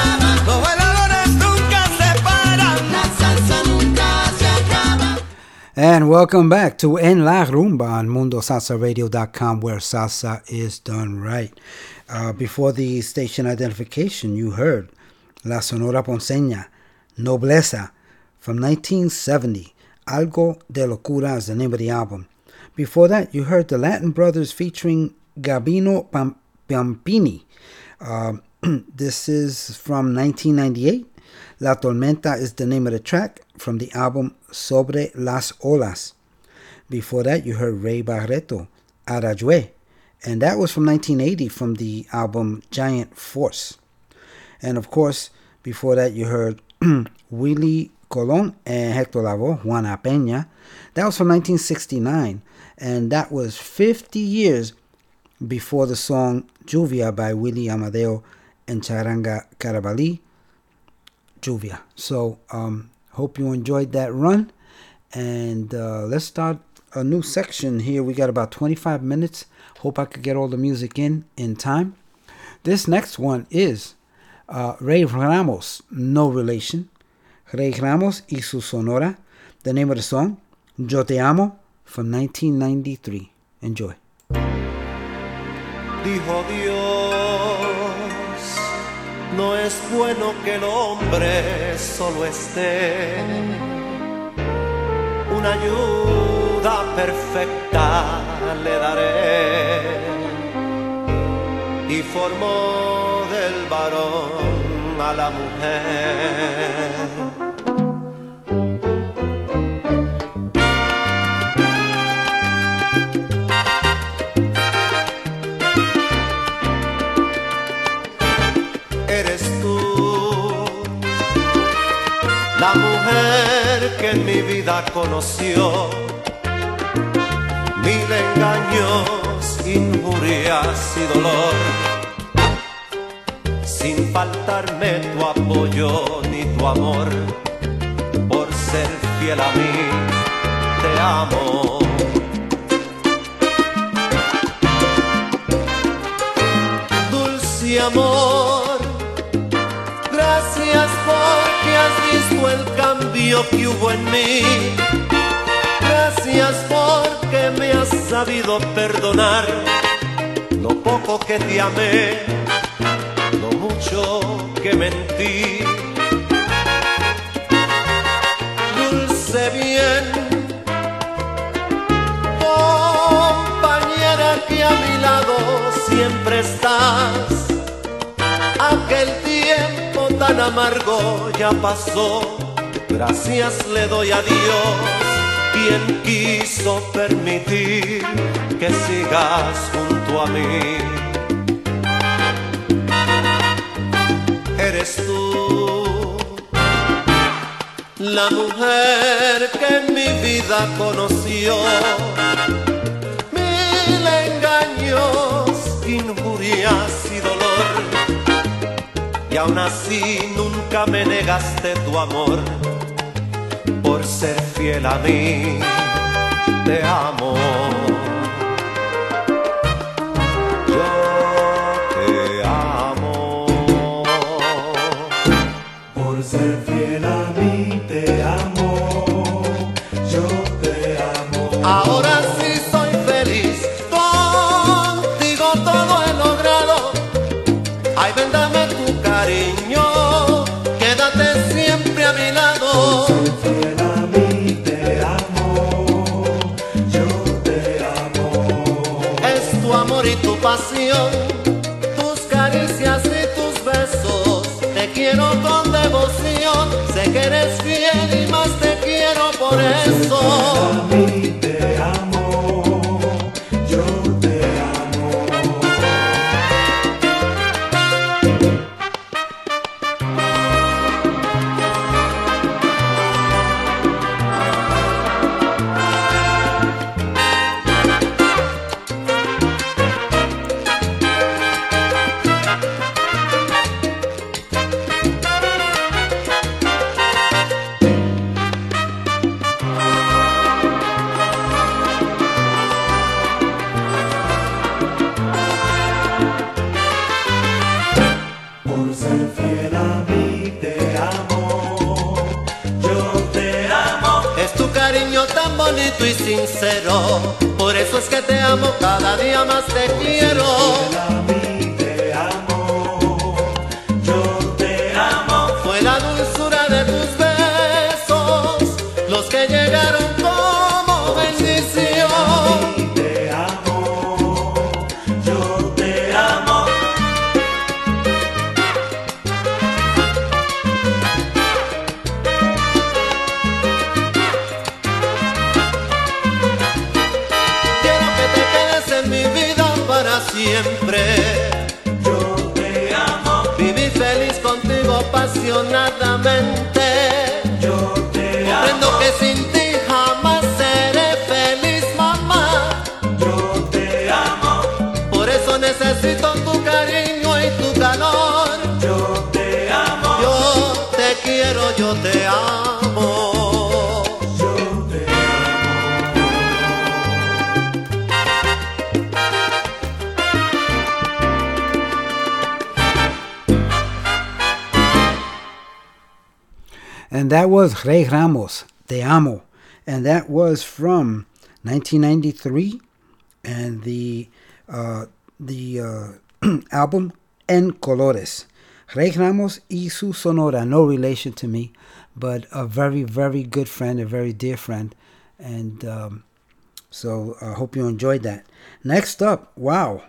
And welcome back to En La Rumba on MundoSalsaRadio.com, where salsa is done right. Uh, before the station identification, you heard La Sonora Ponceña, Nobleza, from 1970. Algo de Locura is the name of the album. Before that, you heard the Latin Brothers featuring Gabino Pam- Pampini. Uh, this is from 1998. La Tormenta is the name of the track from the album Sobre las Olas. Before that, you heard Ray Barretto, Arajue, and that was from 1980 from the album Giant Force. And of course, before that, you heard Willie Colon and Hector Lavoe, Juana Peña. That was from 1969, and that was 50 years before the song Juvia by Willie Amadeo and Charanga Carabalí. Juvia. So, um, hope you enjoyed that run. And uh, let's start a new section here. We got about 25 minutes. Hope I could get all the music in in time. This next one is uh, Ray Ramos, no relation. Ray Ramos y su Sonora. The name of the song, Yo Te Amo, from 1993. Enjoy. Dijo Dios No es bueno que el hombre solo esté. Una ayuda perfecta le daré. Y formó del varón a la mujer. Que en mi vida conoció mil engaños, injurias y dolor. Sin faltarme tu apoyo ni tu amor por ser fiel a mí te amo. Dulce amor Gracias porque has el cambio que hubo en mí. Gracias porque me has sabido perdonar lo poco que te amé, lo mucho que mentí. Dulce bien, compañera que a mi lado siempre estás aquel tiempo tan amargo ya pasó. Gracias le doy a Dios, quien quiso permitir que sigas junto a mí. Eres tú la mujer que en mi vida conoció. Mil engaños, injurias y dolor y aún así nunca me negaste tu amor por ser fiel a mí. Te amo. Pasión, tus caricias y tus besos. Te quiero con devoción, sé que eres fiel y más te quiero por eso. Mí te amo, was Rey Ramos, Te Amo. And that was from 1993 and the uh, the uh, album En Colores. Rey Ramos y su Sonora, no relation to me, but a very, very good friend, a very dear friend. And um, so I hope you enjoyed that. Next up, wow.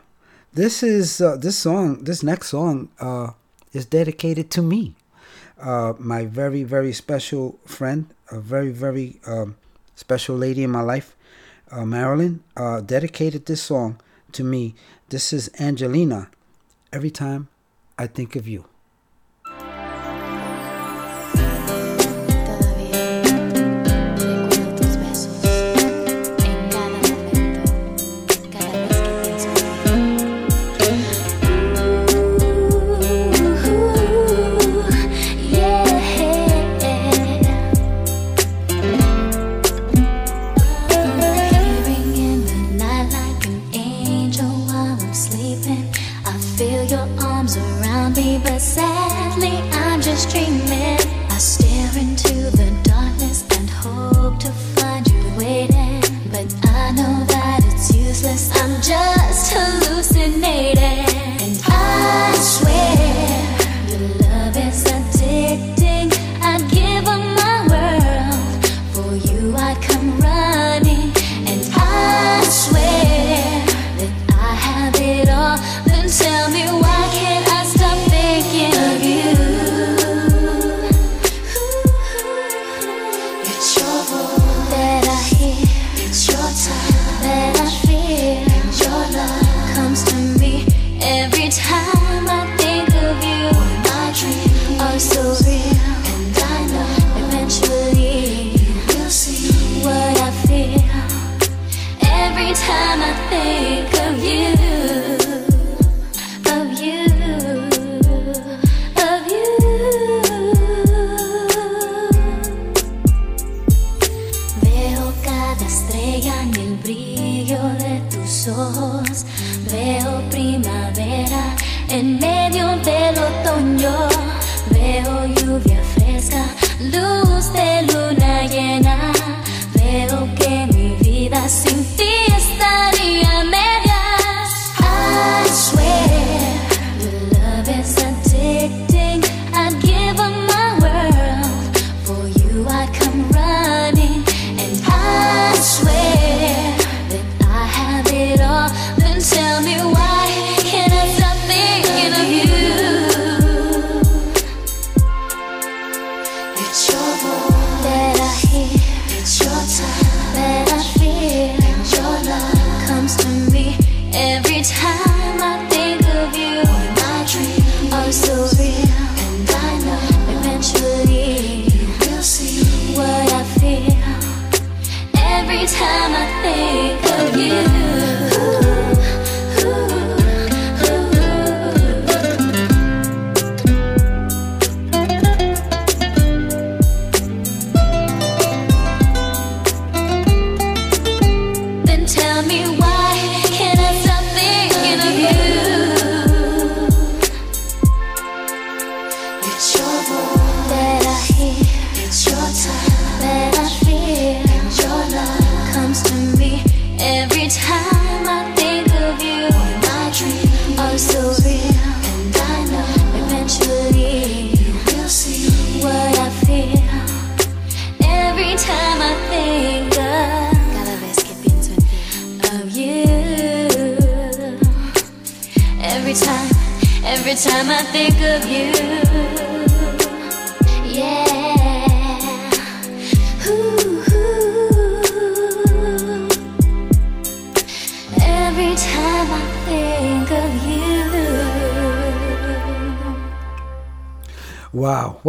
This is uh, this song, this next song uh, is dedicated to me. Uh, my very, very special friend, a very, very um, special lady in my life, uh, Marilyn, uh, dedicated this song to me. This is Angelina. Every time I think of you.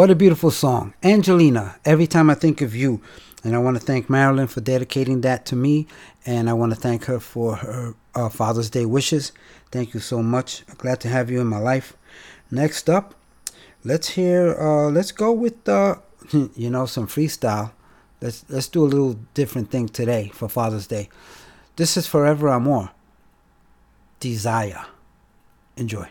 What a beautiful song. Angelina, every time I think of you. And I want to thank Marilyn for dedicating that to me. And I want to thank her for her uh, Father's Day wishes. Thank you so much. Glad to have you in my life. Next up, let's hear, uh, let's go with, uh, you know, some freestyle. Let's, let's do a little different thing today for Father's Day. This is Forever Amor. Desire. Enjoy.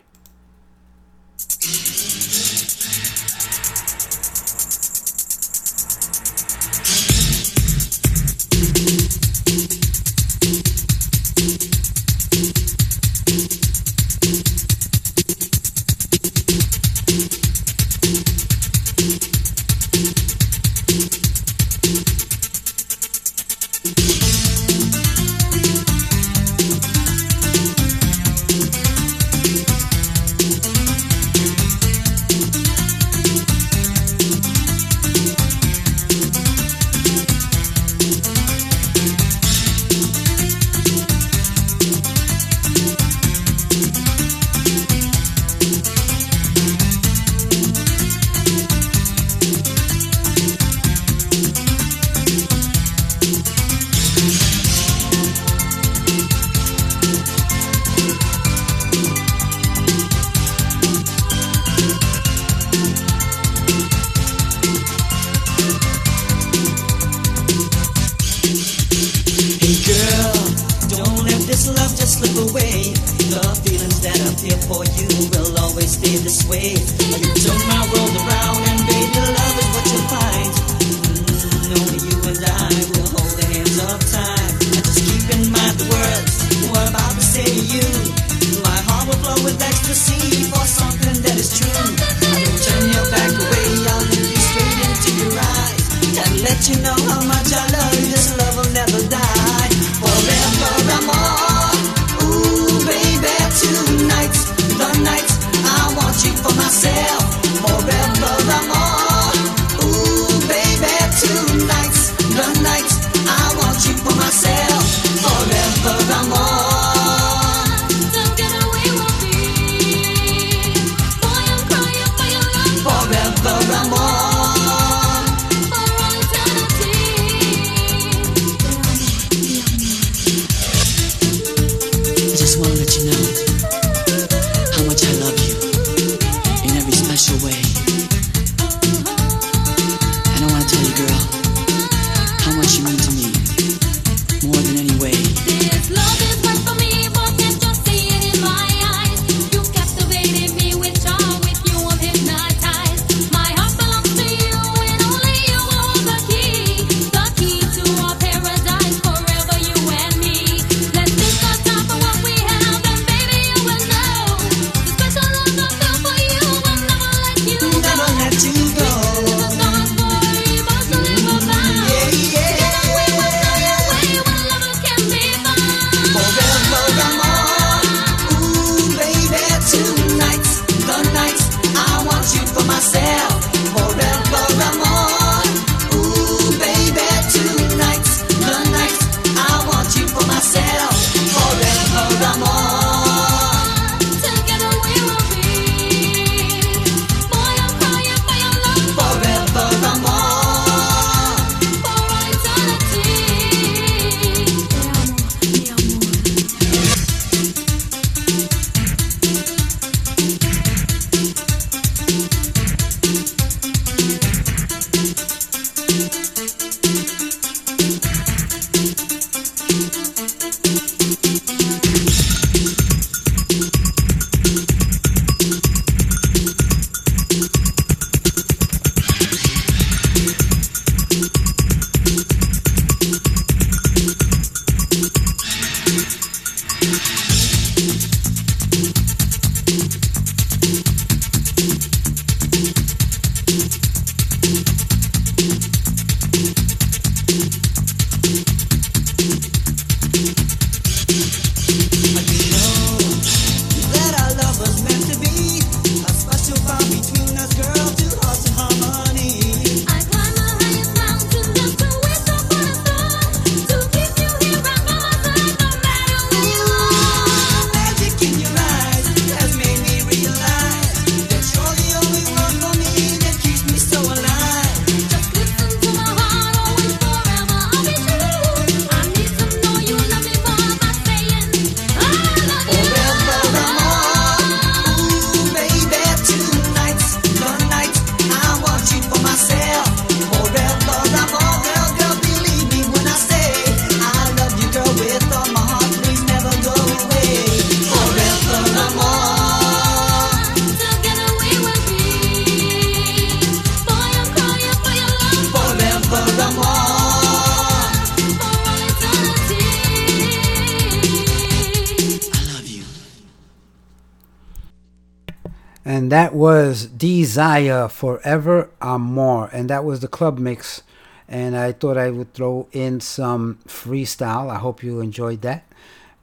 Desire Forever Amor. And that was the club mix. And I thought I would throw in some freestyle. I hope you enjoyed that.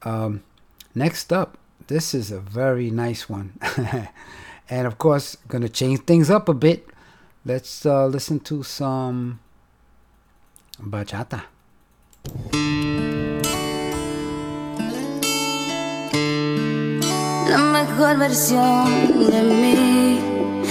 Um, next up, this is a very nice one. And of course, going to change things up a bit. Let's uh, listen to some bachata. La mejor versión de mí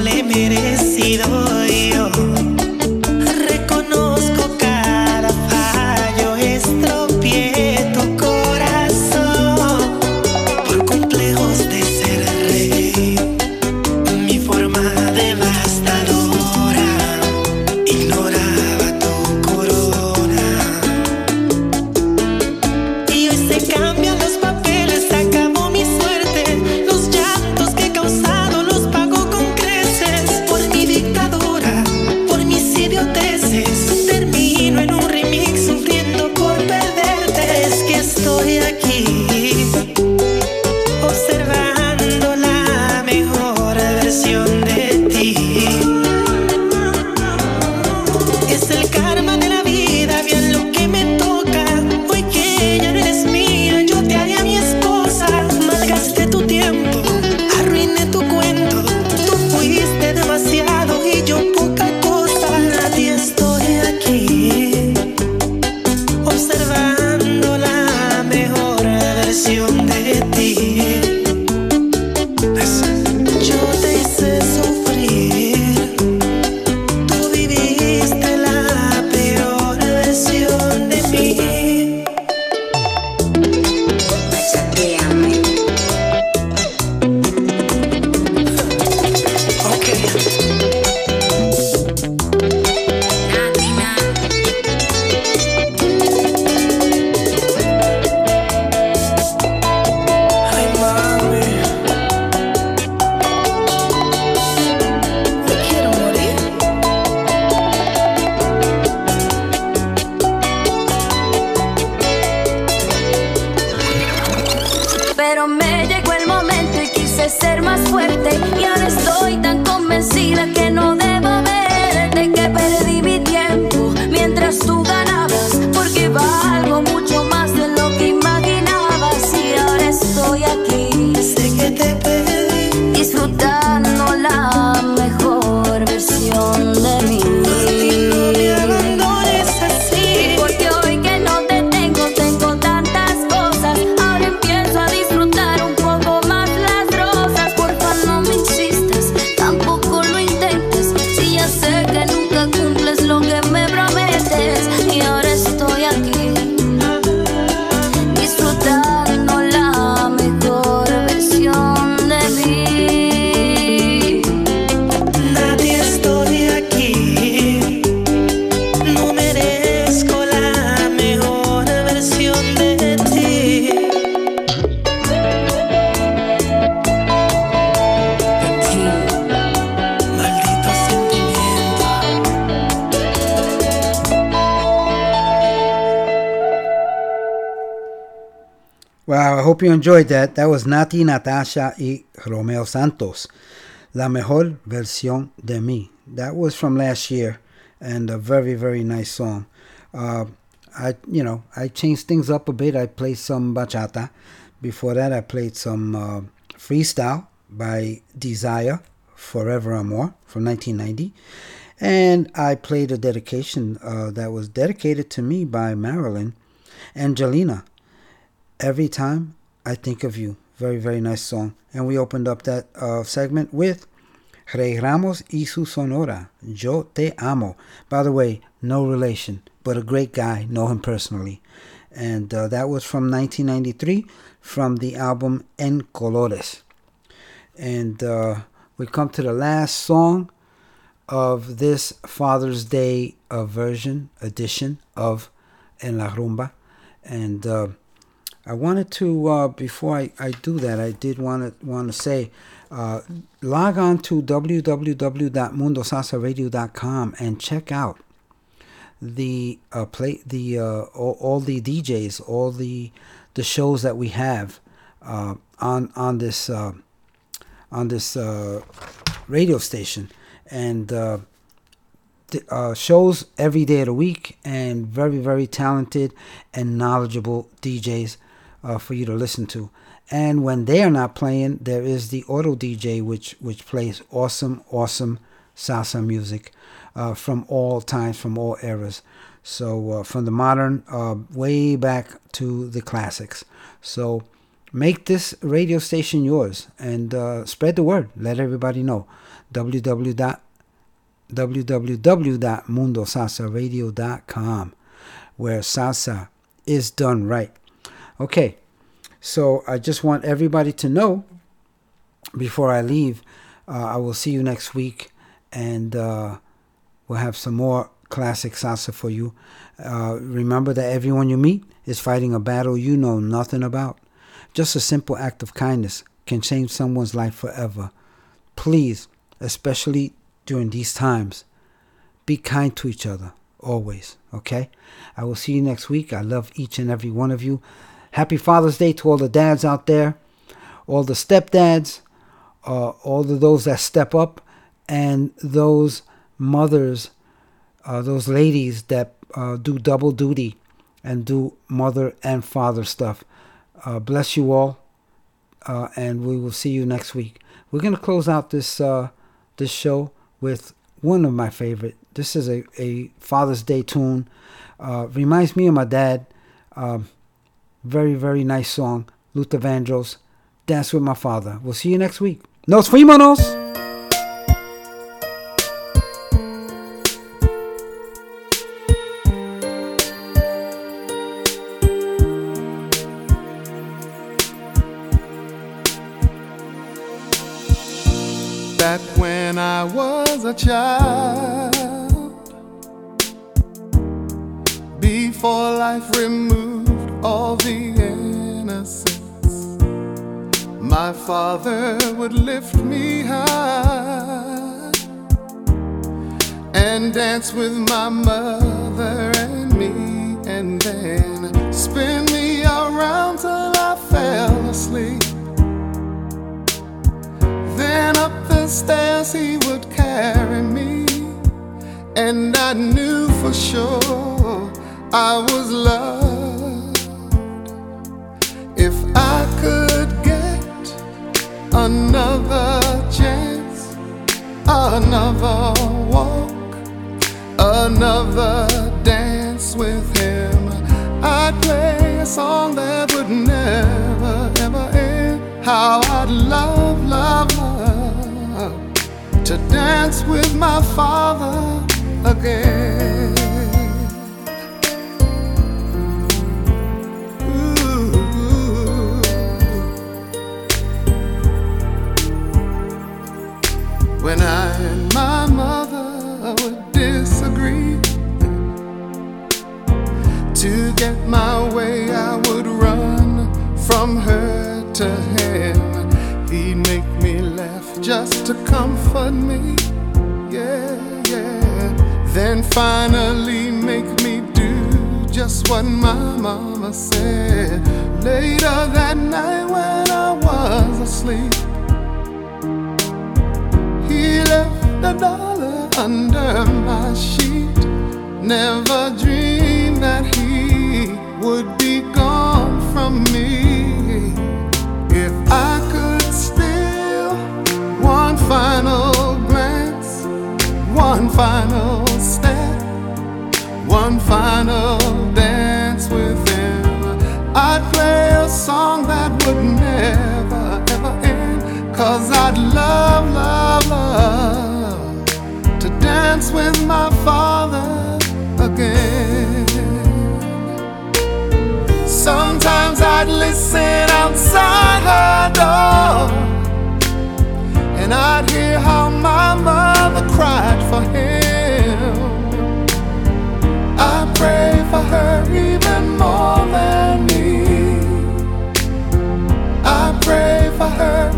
le he merecido yo. Enjoyed that. That was Natti, Natasha y Romeo Santos. La mejor versión de mí. That was from last year and a very, very nice song. Uh, I, you know, I changed things up a bit. I played some bachata. Before that, I played some uh, freestyle by Desire, Forever or More from 1990. And I played a dedication uh, that was dedicated to me by Marilyn Angelina. Every time I think of you. Very, very nice song. And we opened up that uh, segment with Rey Ramos y su Sonora. Yo te amo. By the way, no relation, but a great guy. Know him personally. And uh, that was from 1993 from the album En Colores. And uh, we come to the last song of this Father's Day uh, version, edition of En La Rumba. And uh, I wanted to, uh, before I, I do that, I did want to want to say uh, log on to www.mundosalsaradio.com and check out the uh, play the uh, all, all the DJs, all the the shows that we have uh, on on this uh, on this radio station, and uh, shows every day of the week, and very very talented and knowledgeable DJs uh, for you to listen to. And when they are not playing, there is the auto DJ, which which plays awesome awesome salsa music uh, from all times, from all eras. So uh, from the modern uh, way back to the classics. So make this radio station yours and uh, spread the word. Let everybody know. www www.mundosalsaradio.com where salsa is done right. Okay, so I just want everybody to know before I leave, uh, I will see you next week and uh, we'll have some more classic salsa for you. Uh, remember that everyone you meet is fighting a battle you know nothing about. Just a simple act of kindness can change someone's life forever. Please, especially during these times, be kind to each other always, okay? I will see you next week. I love each and every one of you. Happy Father's Day to all the dads out there, all the stepdads, uh, all of those that step up, and those mothers, uh, those ladies that uh, do double duty and do mother and father stuff. Uh, bless you all, uh, and we will see you next week. We're gonna close out this uh, this show with one of my favorite. This is a, a Father's Day tune. Uh, reminds me of my dad. Um, very very nice song. Luther Vandross, Dance with My Father. We'll see you next week. Nos fuimos. Dance with my mother and me, and then spin me around till I fell asleep. Then up the stairs he would carry me, and I knew for sure I was loved. If I could get another chance, another another dance with him, I'd play a song that would never ever end. How I'd love, love, love to dance with my father again. When I and my mother get my way, I would run from her to him. He'd make me laugh just to comfort me. Yeah, yeah. Then finally make me do just what my mama said. Later that night when I was asleep, he left a dollar under my sheet. Never dreamed that he would be gone from me. If I could steal one final glance, one final step, one final dance with him, I'd play a song that would never ever end. Cause I'd love, love, love to dance with my father again. Sometimes I'd listen outside her door and I'd hear how my mother cried for him. I pray for her even more than me. I pray for her